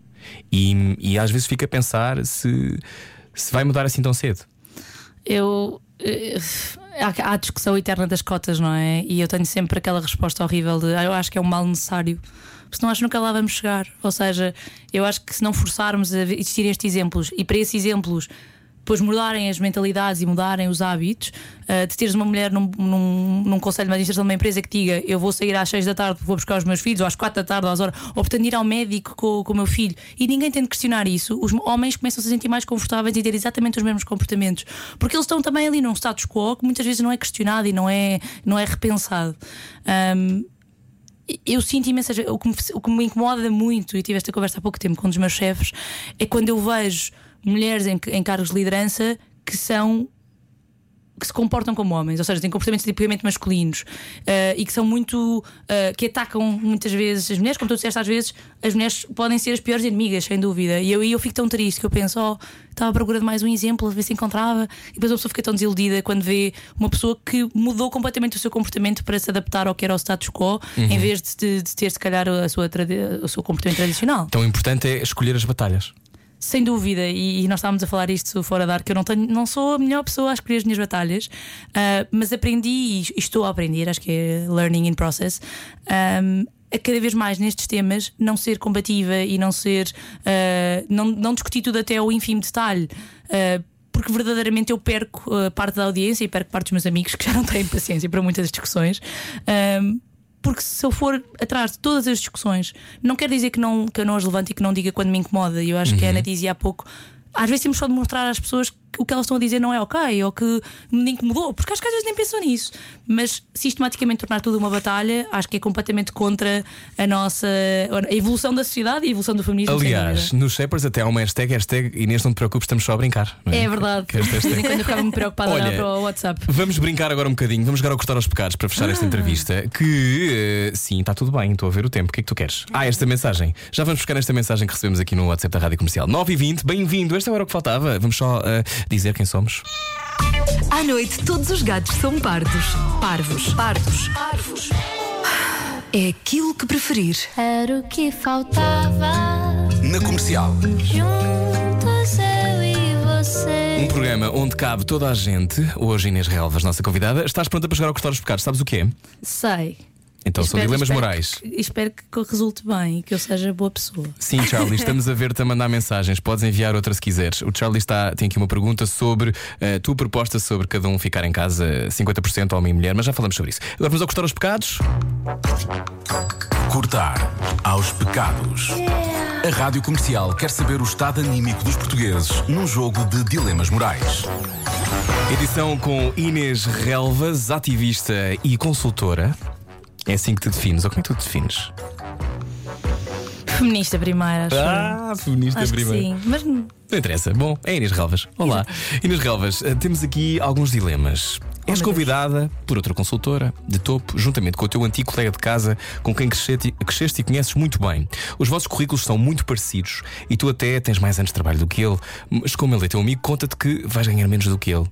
E, e às vezes fico a pensar se, se vai mudar assim tão cedo. Eu. eh, Há discussão eterna das cotas, não é? E eu tenho sempre aquela resposta horrível de "Ah, eu acho que é um mal necessário. Senão acho que nunca lá vamos chegar. Ou seja, eu acho que se não forçarmos a existirem estes exemplos e para esses exemplos depois mudarem as mentalidades e mudarem os hábitos, ah, de teres uma mulher num, num, num conselho de administração de uma empresa que diga eu vou sair às 6 da tarde, vou buscar os meus filhos, ou às 4 da tarde, ou às horas, ou portanto ir ao médico com, com o meu filho, e ninguém tem de questionar isso, os homens começam a se sentir mais confortáveis e ter exatamente os mesmos comportamentos, porque eles estão também ali num status quo que muitas vezes não é questionado e não é, não é repensado. Ahm, eu sinto imensas. O que, me, o que me incomoda muito, e tive esta conversa há pouco tempo com um dos meus chefes, é quando eu vejo mulheres em, em cargos de liderança que são que se comportam como homens, ou seja, têm comportamentos tipicamente masculinos uh, e que são muito. Uh, que atacam muitas vezes as mulheres, como tu disseste, às vezes as mulheres podem ser as piores inimigas, sem dúvida. E eu, eu fico tão triste que eu penso, oh, estava à procura de mais um exemplo, a ver se encontrava. E depois a pessoa fica tão desiludida quando vê uma pessoa que mudou completamente o seu comportamento para se adaptar ao que era o status quo, Uhum. em vez de, de- de ter, se calhar, a sua, o seu comportamento tradicional. Tão importante é escolher as batalhas. Sem dúvida, e, e nós estávamos a falar isto fora da ar, que eu não, tenho, não sou a melhor pessoa a escolher as minhas batalhas, ah, mas aprendi e estou a aprender, acho que é learning in process. ahm, a cada vez mais nestes temas não ser combativa e não ser ah, não, não discutir tudo até ao ínfimo detalhe. ah, porque verdadeiramente eu perco ah, parte da audiência e perco parte dos meus amigos que já não têm paciência para muitas discussões. Ahm, porque se eu for atrás de todas as discussões, não quer dizer que, não, que eu não as levante e que não diga quando me incomoda. E eu acho que a Ana dizia há pouco. Às vezes temos só de mostrar às pessoas o que elas estão a dizer não é ok ou que me incomodou, porque acho que às vezes nem pensam nisso. Mas sistematicamente tornar tudo uma batalha, acho que é completamente contra a nossa a evolução da sociedade e a evolução do feminismo. Aliás, nos Shepherds até há uma hashtag, hashtag Inês, não te preocupes, estamos só a brincar. não é verdade. Que De hashtag- quando eu ficava muito preocupada Olha, para o WhatsApp. Vamos brincar agora um bocadinho, vamos jogar ao cortar aos pecados para fechar Ah. esta entrevista. Que eh, sim, está tudo bem, estou a ver o tempo. O que é que tu queres? Ah, esta mensagem. Já vamos buscar esta mensagem que recebemos aqui no WhatsApp da Rádio Comercial. 9 e 20 bem-vindo. Esta era o que faltava. Vamos só eh, dizer quem somos. À noite, todos os gatos são pardos. Parvos. Pardos. Parvos. É aquilo que preferir. Era o que faltava. Na comercial. Juntos eu e Um você. programa onde cabe toda a gente. Hoje Inês Relvas, nossa convidada. Estás pronta para jogar ao cortar aos pecados? Sabes o que é? Sei. Então são Espero- dilemas espero morais. que- espero que resulte bem e que eu seja boa pessoa. Sim, Charlie, estamos a ver-te a mandar mensagens. Podes enviar outra se quiseres. O Charlie está, tem aqui uma pergunta sobre eh, a tua proposta sobre cada um ficar em casa 50% homem e mulher, mas já falamos sobre isso. Agora vamos ao cortar aos pecados. Cortar aos pecados. A Rádio Comercial quer saber o estado anímico dos portugueses num jogo de dilemas morais. Edição com Inês Relvas, ativista e consultora. É assim que te defines, ou como é que tu te defines? Feminista primeiro, acho. Ah, feminista acho primeiro. sim. Mas Não interessa. Bom, é Inês Relvas. Olá. Inês Relvas, eh, temos aqui alguns dilemas. És meu Deus. convidada por outra consultora de topo, juntamente com o teu antigo colega de casa, com quem cresceste, cresceste e conheces muito bem. Os vossos currículos são muito parecidos e tu até tens mais anos de trabalho do que ele, mas como ele é teu amigo, conta-te que vais ganhar menos do que ele.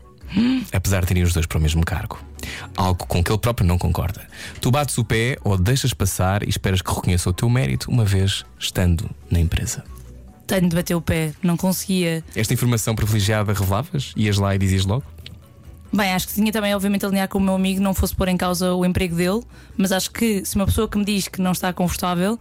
Apesar de terem os dois para o mesmo cargo. Algo com que ele próprio não concorda. Tu bates o pé ou deixas passar e esperas que reconheça o teu mérito uma vez estando na empresa. tenho de bater o pé, não conseguia. Esta informação privilegiada revelavas? Ias lá e dizias logo? Bem, acho que tinha também, obviamente, alinhar com o meu amigo, não fosse pôr em causa o emprego dele, mas acho que se uma pessoa que me diz que não está confortável,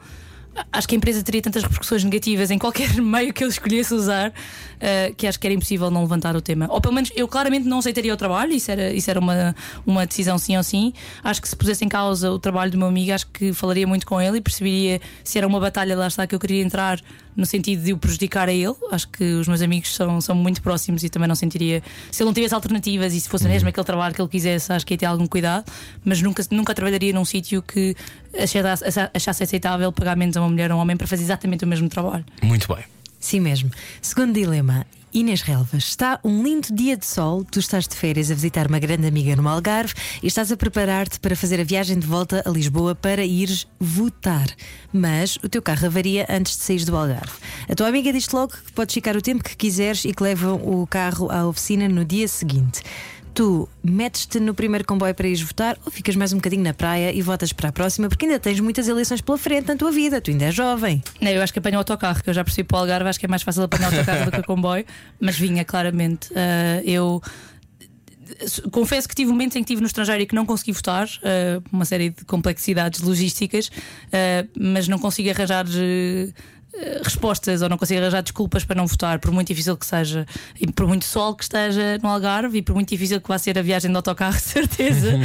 acho que a empresa teria tantas repercussões negativas em qualquer meio que eu escolhesse usar eh, que acho que era impossível não levantar o tema. Ou pelo menos eu claramente não aceitaria o trabalho, isso era, isso era uma, uma decisão sim ou sim. Acho que se pusesse em causa o trabalho do meu amigo, acho que falaria muito com ele e perceberia se era uma batalha lá está que eu queria entrar no sentido de o prejudicar a ele. Acho que os meus amigos são, são muito próximos e também não sentiria. Se ele não tivesse alternativas e se fosse mesmo aquele trabalho que ele quisesse, acho que ia ter algum cuidado, mas nunca, nunca trabalharia num sítio que achasse, achasse aceitável pagar menos a uma mulher ou a um homem para fazer exatamente o mesmo trabalho. Muito bem. Sim mesmo. Segundo dilema. Inês Relvas, está um lindo dia de sol, tu estás de férias a visitar uma grande amiga no Algarve e estás a preparar-te para fazer a viagem de volta a Lisboa para ires votar. Mas o teu carro avaria antes de sair do Algarve. A tua amiga diz-te logo que podes ficar o tempo que quiseres e que levam o carro à oficina no dia seguinte. Tu metes-te no primeiro comboio para ires votar ou ficas mais um bocadinho na praia e votas para a próxima porque ainda tens muitas eleições pela frente na tua vida, tu ainda és jovem. Não, eu acho que apanho o autocarro, que eu já percebi para o Algarve, acho que é mais fácil apanhar o autocarro do que o comboio, mas vinha claramente. Ah, eu confesso que tive momentos em que estive no estrangeiro e que não consegui votar, ah, uma série de complexidades logísticas, ah, mas não consigo arranjar. eh, Respostas ou não consigo arranjar desculpas para não votar, por muito difícil que seja, e por muito sol que esteja no Algarve, e por muito difícil que vá ser a viagem de autocarro, certeza.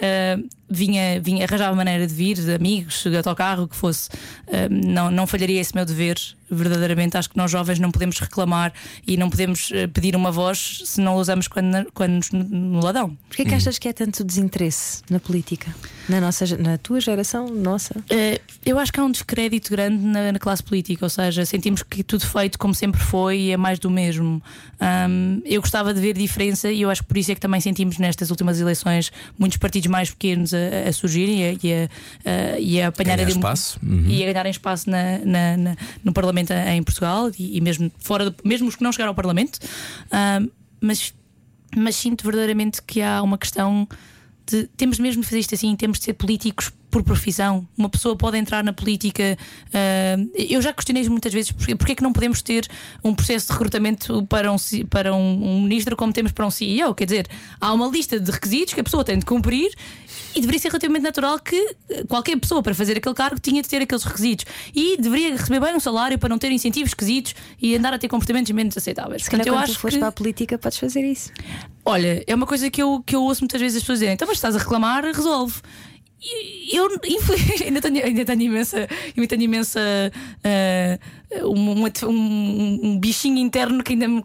Ah, vinha, vinha, arranjava maneira de vir, de amigos, de autocarro, o que fosse, uh, não, não falharia esse meu dever. Verdadeiramente, acho que nós jovens não podemos reclamar e não podemos uh, pedir uma voz se não a usamos quando, quando nos no ladão. Porquê que achas que é tanto desinteresse na política? Na, nossa, na tua geração, nossa? Uh, eu acho que há um descrédito grande na, na, classe política, ou seja, sentimos que tudo feito como sempre foi e é mais do mesmo. Um, eu gostava de ver diferença e eu acho que por isso é que também sentimos nestas últimas eleições muitos partidos mais pequenos a, a surgirem e a, e a, e a apanhar ganhar espaço uhum. e a ganharem espaço na, na, na, no Parlamento em Portugal e, e, mesmo fora, mesmo os que não chegaram ao Parlamento. Um, mas, mas sinto verdadeiramente que há uma questão de temos mesmo de fazer isto assim, temos de ser políticos por profissão. Uma pessoa pode entrar na política. Uh, eu já questionei muitas vezes porque, porque é que não podemos ter um processo de recrutamento para um, para um, um, ministro como temos para um CEO. Quer dizer, há uma lista de requisitos que a pessoa tem de cumprir e deveria ser relativamente natural que qualquer pessoa para fazer aquele cargo tinha de ter aqueles requisitos e deveria receber bem um salário para não ter incentivos esquisitos e andar a ter comportamentos menos aceitáveis. Se calhar, quando tu fores que... para a política, podes fazer isso. Olha, é uma coisa que eu, que eu ouço muitas vezes as pessoas dizerem: então, mas estás a reclamar, resolve eu ainda tenho, ainda tenho imensa, ainda tenho imensa uh, um, um, um, bichinho interno que ainda me,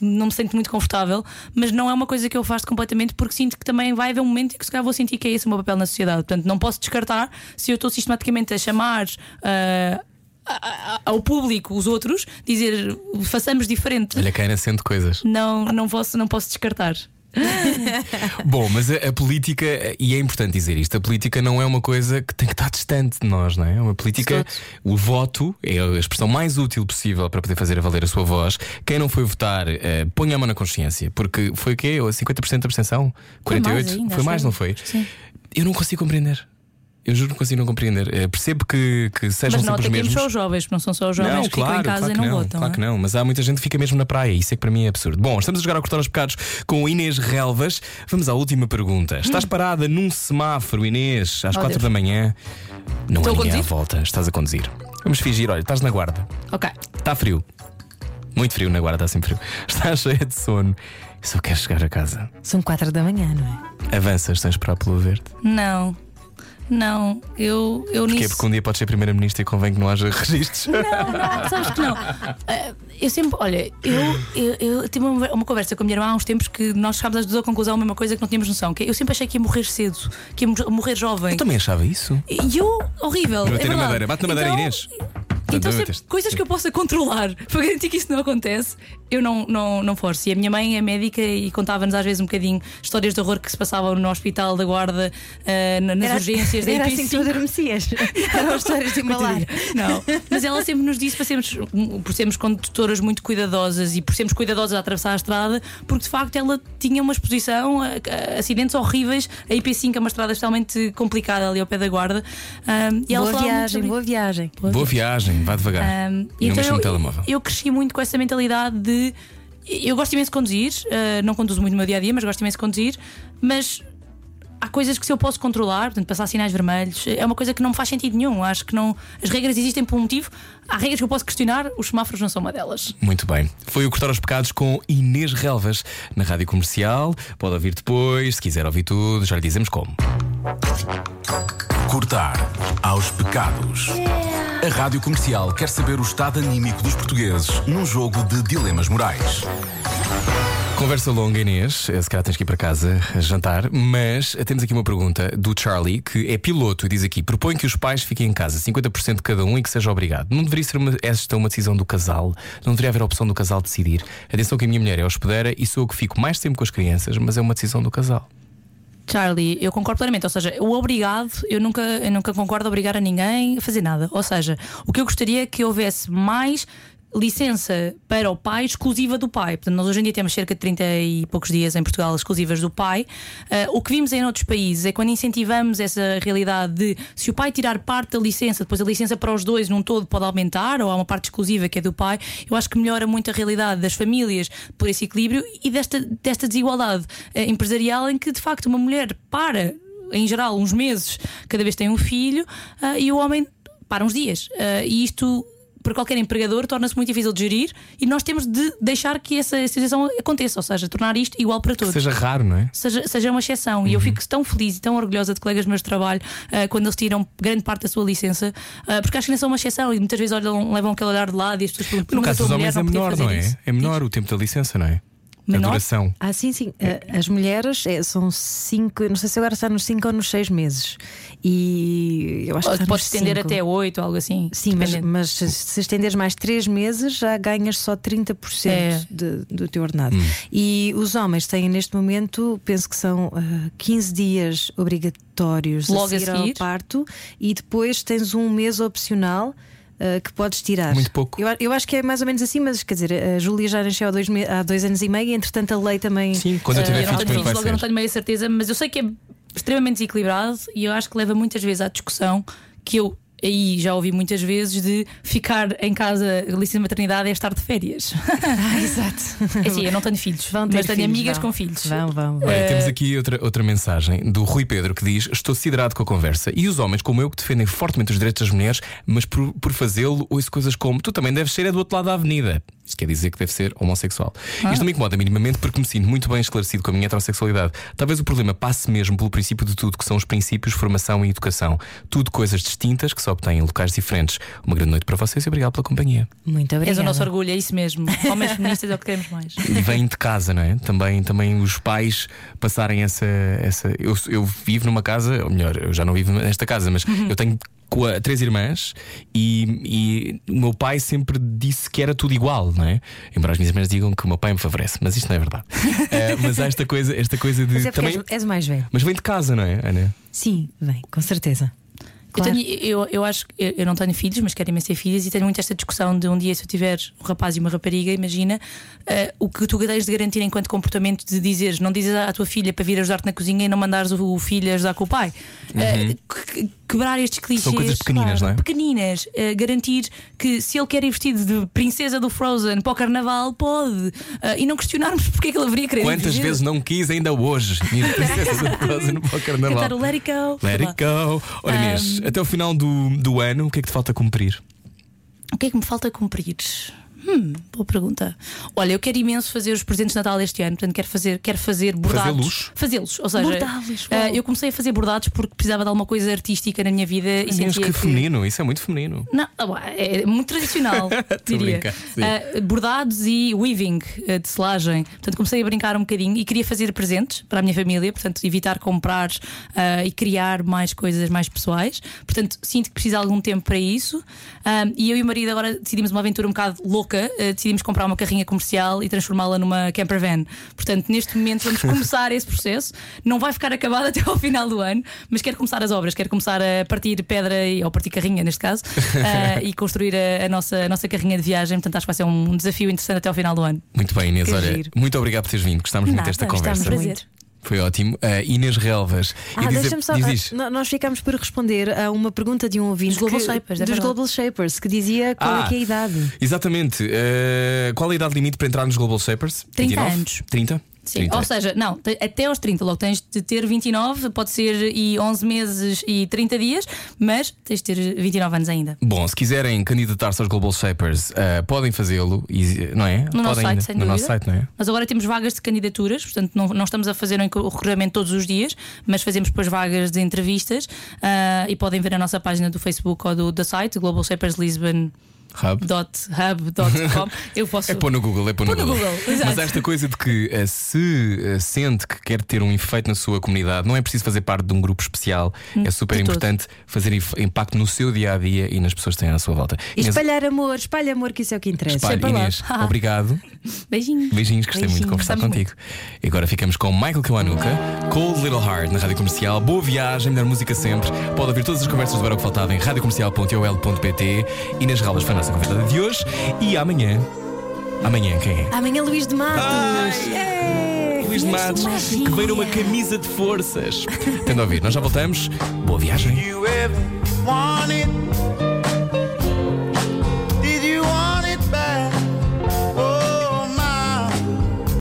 não me sinto muito confortável, mas não é uma coisa que eu faço completamente porque sinto que também vai haver um momento em que se calhar vou sentir que é esse o meu papel na sociedade. Portanto, não posso descartar se eu estou sistematicamente a chamar. Uh, ao público, os outros, dizer façamos diferente. Olha, quem sendo coisas. Não, não posso, não posso descartar. Bom, mas a, a, política, e é importante dizer isto, a política não é uma coisa que tem que estar distante de nós, não é? Uma política, o voto é a expressão mais útil possível para poder fazer valer a sua voz. Quem não foi votar, uh, ponha a mão na consciência, porque foi o quê? 50% da abstenção? 48%? Foi mais, ainda, foi mais não foi? Sim. Eu não consigo compreender. Eu juro que não consigo não compreender. Uh, percebo que, que sejam mas sempre os mesmos. Mas não só os jovens, não são só os jovens não, que claro, ficam em casa claro e não não, votam. Claro é? que não, mas há muita gente que fica mesmo na praia. Isso é que para mim é absurdo. Bom, estamos a jogar ao cortar os pecados com Inês Relvas. Vamos à última pergunta. Estás hum. parada num semáforo, Inês, às oh, 4 da manhã. Não Estou há ninguém à volta. Estás a conduzir. Vamos fingir, olha, estás na guarda. Ok. Está frio. Muito frio na guarda, está sempre frio. Estás cheia de sono. Só queres chegar a casa. São 4 da manhã, não é? Avanças, tens para pelo verde? Não. Não, eu, eu Porquê? nisso. Porque um dia pode ser Primeira-Ministra e convém que não haja registros. Não, não, sabes que não. Uh, eu sempre, olha, eu, eu, eu tive uma, uma, conversa com a minha irmã há uns tempos que nós chegámos às duas à conclusão a mesma coisa que não tínhamos noção. Que eu sempre achei que ia morrer cedo, que ia morrer jovem. Eu também achava isso. E eu, horrível. Bater é na madeira, bate na madeira, então, Inês. Então, sempre, coisas que eu possa controlar para garantir que isso não acontece, eu não, não, não forço. E a minha mãe é médica e contava-nos às vezes um bocadinho histórias de horror que se passavam no hospital da guarda, uh, nas era, urgências da Era assim que tu adormecias. Eram histórias de embalar. Não, mas ela sempre nos disse para sermos, por sermos condutoras muito cuidadosas e por sermos cuidadosas a atravessar a estrada, porque de facto ela tinha uma exposição a, a acidentes horríveis. A IP5 é uma estrada extremamente complicada ali ao pé da guarda. Um, e boa, viagem, sobre... boa viagem, boa viagem. Boa viagem, vá devagar. Um, e não então eu, telemóvel. eu cresci muito com essa mentalidade de. Eu gosto imenso de conduzir, uh, não conduzo muito no meu dia a dia, mas gosto imenso de conduzir. Mas há coisas que se eu posso controlar, portanto, passar sinais vermelhos, é uma coisa que não me faz sentido nenhum. Acho que não. As regras existem por um motivo. Há regras que eu posso questionar, os semáforos não são uma delas. Muito bem. Foi o Cortar os Pecados com Inês Relvas na rádio comercial. Pode ouvir depois, se quiser ouvir tudo, já lhe dizemos como. Cortar aos pecados. A rádio comercial quer saber o estado anímico dos portugueses num jogo de dilemas morais. Conversa longa, Inês. Se calhar tens que ir para casa jantar. Mas temos aqui uma pergunta do Charlie, que é piloto e diz aqui: propõe que os pais fiquem em casa 50% de cada um e que seja obrigado. Não deveria ser uma, esta uma decisão do casal? Não deveria haver a opção do casal decidir? Atenção que a minha mulher é hospedeira e sou eu que fico mais tempo com as crianças, mas é uma decisão do casal. Charlie, eu concordo plenamente. Ou seja, o obrigado, eu nunca, eu nunca concordo a obrigar a ninguém a fazer nada. Ou seja, o que eu gostaria é que houvesse mais licença para o pai exclusiva do pai. Portanto, nós hoje em dia temos cerca de 30 e poucos dias em Portugal exclusivas do pai. Uh, o que vimos em outros países é quando incentivamos essa realidade de se o pai tirar parte da licença, depois a licença para os dois num todo pode aumentar, ou há uma parte exclusiva que é do pai, eu acho que melhora muito a realidade das famílias por esse equilíbrio e desta, desta desigualdade uh, empresarial em que de facto uma mulher para, em geral, uns meses, cada vez tem um filho, uh, e o homem para uns dias. e isto para qualquer empregador torna-se muito difícil de gerir e nós temos de deixar que essa situação aconteça, ou seja, tornar isto igual para todos. Seja raro, não é? Seja, seja uma exceção. E eu fico tão feliz e tão orgulhosa de colegas meus de trabalho ah, quando eles tiram grande parte da sua licença, ah, porque acho que não são uma exceção e muitas vezes olham, levam aquele olhar de lado e as pessoas perguntam, No "Mas caso dos mulher, homens é não menor, fazer não é? isso." É menor o tempo da licença, não é? Menor? A duração. Ah, sim, sim. As mulheres é, são cinco, não sei se agora está nos cinco ou nos seis meses. E eu acho que Ou está Pode nos estender cinco. até 8 ou algo assim. Sim, mas, mas se, estenderes mais 3 meses já ganhas só 30% É. de- do teu ordenado. E os homens têm neste momento, penso que são ah, 15 dias obrigatórios Logo a a seguir, seguir. ao parto e depois tens um mês opcional. Ah, que podes tirar. Muito pouco. Eu, eu acho que é mais ou menos assim, mas quer dizer, a Júlia já nasceu há dois, há dois anos e meio e entretanto a lei também. Sim, quando eu Ah, tiver não filhos, logo eu não tenho meia certeza, mas eu sei que é extremamente desequilibrado e eu acho que leva muitas vezes à discussão que eu aí já ouvi muitas vezes de ficar em casa, licença de maternidade é estar de férias. Ah, exato. É assim, eu não tenho filhos, Vão ter mas tenho filhos, amigas vão. com filhos. Vão, vão. vão. Olha, temos aqui outra, outra mensagem do Rui Pedro que diz: Estou siderado com a conversa. E os homens, como eu, que defendem fortemente os direitos das mulheres, mas por, por fazê-lo, ouço coisas como: Tu também deves ser é do outro lado da avenida. Isso quer dizer que deve ser homossexual. Isto não me incomoda minimamente porque me sinto muito bem esclarecido com a minha heterossexualidade. Talvez o problema passe mesmo pelo princípio de tudo, que são os princípios, formação e educação. Tudo coisas distintas que se obtêm em locais diferentes. Uma grande noite para vocês e obrigado pela companhia. Muito És obrigada. o nosso orgulho, é isso mesmo. Homens feministas é o que queremos mais. e vem de casa, não é? Também, também os pais passarem essa. essa eu, eu vivo numa casa, ou melhor, eu já não vivo nesta casa, mas eu tenho qua- três irmãs e, e o meu pai sempre disse que era tudo igual, não é? Embora as minhas irmãs digam que o meu pai me favorece, mas isto não é verdade. Eh, mas há esta coisa, esta coisa de. Mas é também, és, és mais velho. mas vem de casa, não é, Ana? Sim, vem, com certeza. Eu, Claro. tenho, eu, eu acho que eu, eu não tenho filhos, mas quero imenso ter filhos e tenho muito esta discussão de um dia, se eu tiver um rapaz e uma rapariga, imagina eh, o que tu tens de garantir enquanto comportamento de dizeres, não dizes à tua filha para vir ajudar-te na cozinha e não mandares o, o filho ajudar com o pai. Eh, que- quebrar estes clichês. Uhum. São coisas pequeninas, não é? Pequeninas. Eh, garantir que se ele quer ir vestido de princesa do Frozen para o carnaval, pode. Eh, e não questionarmos porque é que ele haveria querer Quantas vezes não quis ainda hoje? Minha princesa casa no para o carnaval. Cantar o Let It Go. Let it go. Olha, Inês, até o final do, do ano, o que é que te falta cumprir? O que é que me falta cumprir? Hum, boa pergunta. Olha, eu quero imenso fazer os presentes de Natal este ano, portanto quero fazer, quero fazer bordados. Fazê-los? Fazê-los. Ou seja, Bordá-los, ah, uau. eu comecei a fazer bordados porque precisava de alguma coisa artística na minha vida e Inês, sentia que feminino, isso é muito feminino. Não, ah, é muito tradicional, diria. Ah, bordados e weaving ah, de selagem. Portanto, comecei a brincar um bocadinho e queria fazer presentes para a minha família, portanto, evitar comprar e criar mais coisas mais pessoais. Portanto, sinto que preciso de algum tempo para isso. E eu e o marido agora decidimos uma aventura um bocado louca. Ah, decidimos comprar uma carrinha comercial e transformá-la numa camper van. Portanto, neste momento vamos começar esse processo. Não vai ficar acabado até ao final do ano, mas quero começar as obras, quero começar a partir pedra e- ou partir carrinha neste caso ah, e construir a, a nossa, a nossa carrinha de viagem. Portanto, acho que vai ser um desafio interessante até ao final do ano. Muito bem, Inês. Olha, muito obrigado por teres vindo. Gostámos muito desta conversa. muito. Foi ótimo. Uh, Inês Relvas. Ah, deixa-me só. diz, diz. no- Nós ficámos por responder a uma pergunta de um ouvinte Dos Global que- Shapers, é dos. Global Shapers que dizia qual Ah, é que é a idade. Exatamente. Uh, qual é a idade limite para entrar nos Global Shapers? 30 29? anos. 30? Sim, 30. ou seja, não, até aos 30, logo tens de ter 29, pode ser e 11 meses e 30 dias, mas tens de ter 29 anos ainda. Bom, se quiserem candidatar-se aos Global Shapers, uh, podem fazê-lo, não é? No nosso podem, site, sem No dúvida. nosso site, não é? Mas agora temos vagas de candidaturas, portanto não, não estamos a fazer o recrutamento todos os dias, mas fazemos depois vagas de entrevistas ah, e podem ver na nossa página do Facebook ou do, do site, Global Shapers Lisbon. Hub. hub.com. Eu posso. É pôr no Google, é pôr no Pôr no Google. Google, exato. Mas esta coisa de que eh, se eh, sente que quer ter um efeito na sua comunidade, não é preciso fazer parte de um grupo especial. é super de todo. importante fazer impacto no seu dia a dia e nas pessoas que têm à sua volta. E Inês, espalhar amor, espalha amor, que isso é o que interessa. lá. Inês, obrigado. Beijinhos. Beijinhos, gostei muito de Beijinhos. conversar Gostamos contigo. E agora ficamos com Michael Kiwanuka, Cold Little Heart na Rádio Comercial. Boa viagem, melhor música sempre. Pode ouvir todas as conversas do Era o que Faltava em radiocomercial.ol.pt. Inês Ralas foi a nossa convidada de hoje. E amanhã. Amanhã quem é? Amanhã Luís de Matos. Luís de Matos, que vem numa camisa de forças. Tendo a ouvir, nós já voltamos. Boa viagem. you ever wanted